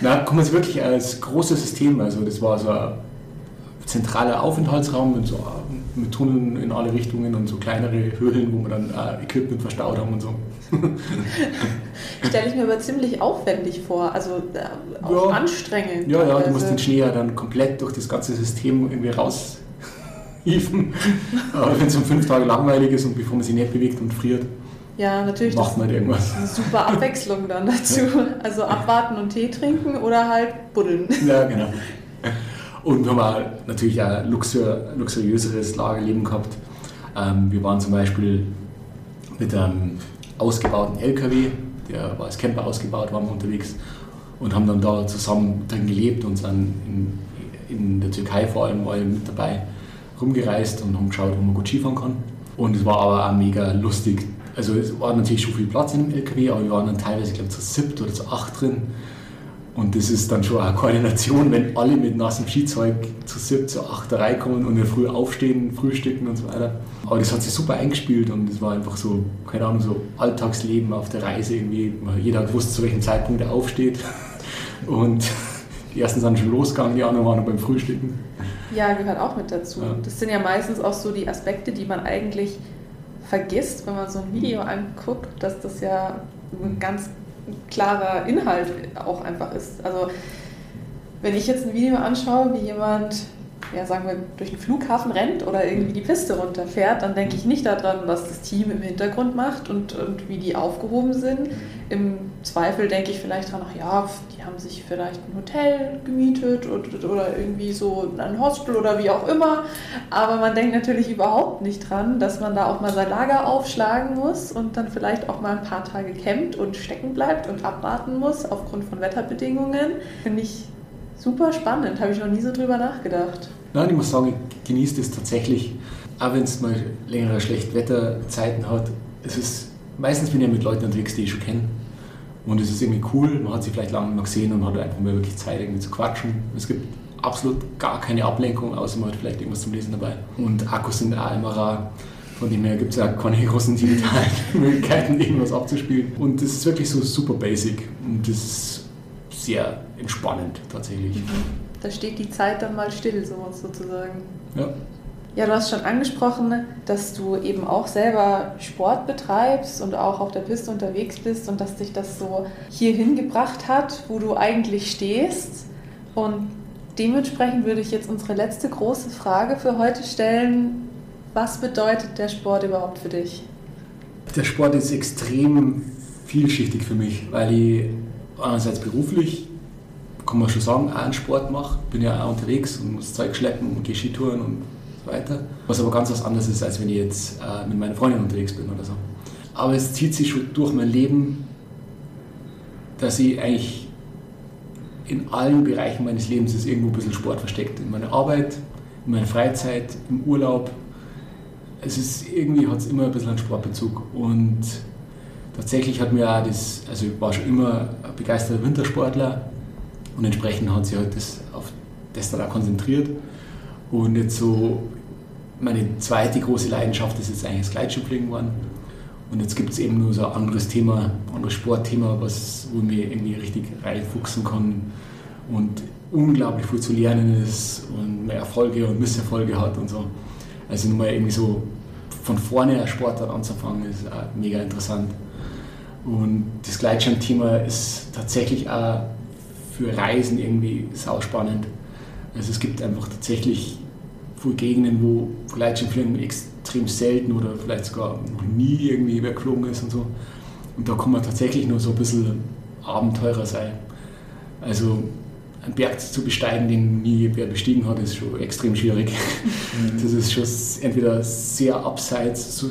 Na, kommen wir wirklich als großes System. Also das war so ein zentraler Aufenthaltsraum mit, so, mit Tunneln in alle Richtungen und so kleinere Höhlen, wo wir dann äh, Equipment verstaut haben und so. Stelle ich mir aber ziemlich aufwendig vor, also äh, auch ja. anstrengend. Ja, ja, du musst den Schnee ja dann komplett durch das ganze System irgendwie raus hieven. Aber wenn es um fünf Tage langweilig ist und bevor man sich nicht bewegt und friert, Ja, natürlich. Macht man irgendwas. Eine super Abwechslung dann dazu. Also abwarten und Tee trinken oder halt buddeln. Ja, genau. Und wir haben auch natürlich ein luxur, luxuriöseres Lagerleben gehabt. Ähm, wir waren zum Beispiel mit einem ausgebauten LKW, der war als Camper ausgebaut, waren wir unterwegs und haben dann da zusammen drin gelebt und sind in, in der Türkei vor allem mal mit dabei rumgereist und haben geschaut, wo man gut Skifahren kann. Und es war aber auch mega lustig. Also es war natürlich schon viel Platz in dem LKW, aber wir waren dann teilweise, ich glaube, zu siebt oder zu acht drin. Und das ist dann schon eine Koordination, wenn alle mit nassem Skizeug zu siebt, zu acht reinkommen und in früh aufstehen, frühstücken und so weiter. Aber das hat sich super eingespielt und es war einfach so, keine Ahnung, so Alltagsleben auf der Reise irgendwie. Jeder hat gewusst, zu welchem Zeitpunkt er aufsteht. Und die ersten sind schon losgegangen, die anderen waren noch beim Frühstücken. Ja, gehört auch mit dazu. Ja. Das sind ja meistens auch so die Aspekte, die man eigentlich vergisst, wenn man so ein Video anguckt, dass das ja ein ganz klarer Inhalt auch einfach ist. Also wenn ich jetzt ein Video anschaue, wie jemand ja, sagen wir, durch den Flughafen rennt oder irgendwie die Piste runterfährt, dann denke ich nicht daran, was das Team im Hintergrund macht und, und wie die aufgehoben sind. Im Zweifel denke ich vielleicht dran, ach ja, die haben sich vielleicht ein Hotel gemietet oder, oder irgendwie so ein Hostel oder wie auch immer. Aber man denkt natürlich überhaupt nicht dran, dass man da auch mal sein Lager aufschlagen muss und dann vielleicht auch mal ein paar Tage campt und stecken bleibt und abwarten muss aufgrund von Wetterbedingungen. Finde ich super spannend, habe ich noch nie so drüber nachgedacht. Nein, ich muss sagen, ich genieße das tatsächlich, auch wenn es mal längere Schlechtwetterzeiten hat. Es ist, meistens bin ich mit Leuten unterwegs, die ich schon kenne. Und es ist irgendwie cool, man hat sich vielleicht lange mal gesehen und hat einfach mal wirklich Zeit, irgendwie zu quatschen. Es gibt absolut gar keine Ablenkung, außer man hat vielleicht irgendwas zum Lesen dabei. Und Akkus sind auch immer rar. Von dem her gibt es ja keine großen digitalen Möglichkeiten, irgendwas abzuspielen. Und das ist wirklich so super basic. Und das ist sehr entspannend tatsächlich. Da steht die Zeit dann mal still, so sozusagen. Ja. Ja, du hast schon angesprochen, dass du eben auch selber Sport betreibst und auch auf der Piste unterwegs bist und dass dich das so hierhin gebracht hat, wo du eigentlich stehst. Und dementsprechend würde ich jetzt unsere letzte große Frage für heute stellen. Was bedeutet der Sport überhaupt für dich? Der Sport ist extrem vielschichtig für mich, weil ich einerseits beruflich kann man schon sagen, auch einen Sport mache. Bin ja auch unterwegs und muss Zeug schleppen und gehe Skitouren und so weiter. Was aber ganz was anderes ist, als wenn ich jetzt äh, mit meiner Freundin unterwegs bin oder so. Aber es zieht sich schon durch mein Leben, dass ich eigentlich in allen Bereichen meines Lebens ist irgendwo ein bisschen Sport versteckt. In meiner Arbeit, in meiner Freizeit, im Urlaub. Es ist irgendwie hat es immer ein bisschen einen Sportbezug. Und tatsächlich hat mir auch das, also ich war schon immer ein begeisterter Wintersportler, und entsprechend hat sich halt das auf das dann auch konzentriert. Und jetzt so, meine zweite große Leidenschaft ist jetzt eigentlich das Gleitschirmfliegen geworden. Und jetzt gibt es eben nur so ein anderes Thema, ein anderes Sportthema, was, wo ich mich irgendwie richtig reinfuchsen kann und unglaublich viel zu lernen ist und mehr Erfolge und Misserfolge hat und so. Also nur mal irgendwie so von vorne ein Sportart anzufangen, ist auch mega interessant. Und das Gleitschirmthema ist tatsächlich auch für Reisen irgendwie sauspannend. Also es gibt einfach tatsächlich viele Gegenden, wo Gleitschirmfliegen extrem selten oder vielleicht sogar noch nie irgendwie geflogen ist und so. Und da kann man tatsächlich nur so ein bisschen Abenteurer sein. Also einen Berg zu besteigen, den nie wer bestiegen hat, ist schon extrem schwierig. Mhm. Das ist schon entweder sehr abseits,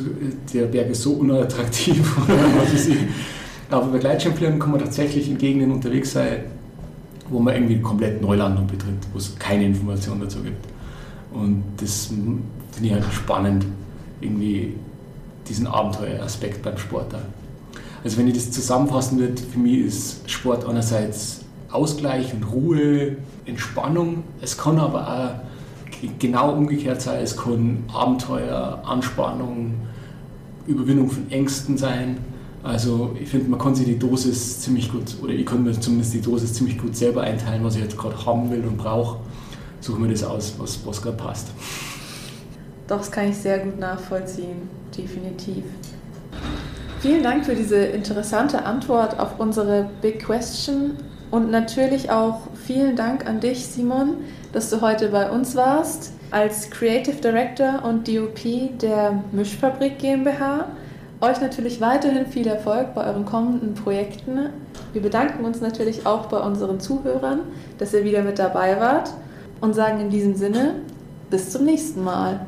der Berg ist so unattraktiv oder was weiß ich. Aber bei Gleitschirmfliegen kann man tatsächlich in Gegenden unterwegs sein, wo man irgendwie komplett Neulandung betritt, wo es keine Informationen dazu gibt. Und das finde ich halt spannend, irgendwie diesen Abenteueraspekt beim Sport da. Also wenn ich das zusammenfassen würde, für mich ist Sport einerseits Ausgleich und Ruhe, Entspannung. Es kann aber auch genau umgekehrt sein. Es kann Abenteuer, Anspannung, Überwindung von Ängsten sein. Also ich finde, man kann sich die Dosis ziemlich gut, oder ich kann mir zumindest die Dosis ziemlich gut selber einteilen, was ich jetzt gerade haben will und brauche. Suche mir das aus, was, was gerade passt. Doch, das kann ich sehr gut nachvollziehen, definitiv. Vielen Dank für diese interessante Antwort auf unsere Big Question und natürlich auch vielen Dank an dich, Simon, dass du heute bei uns warst als Creative Director und DOP der Mischfabrik GmbH euch natürlich weiterhin viel Erfolg bei euren kommenden Projekten. Wir bedanken uns natürlich auch bei unseren Zuhörern, dass ihr wieder mit dabei wart und sagen in diesem Sinne bis zum nächsten Mal.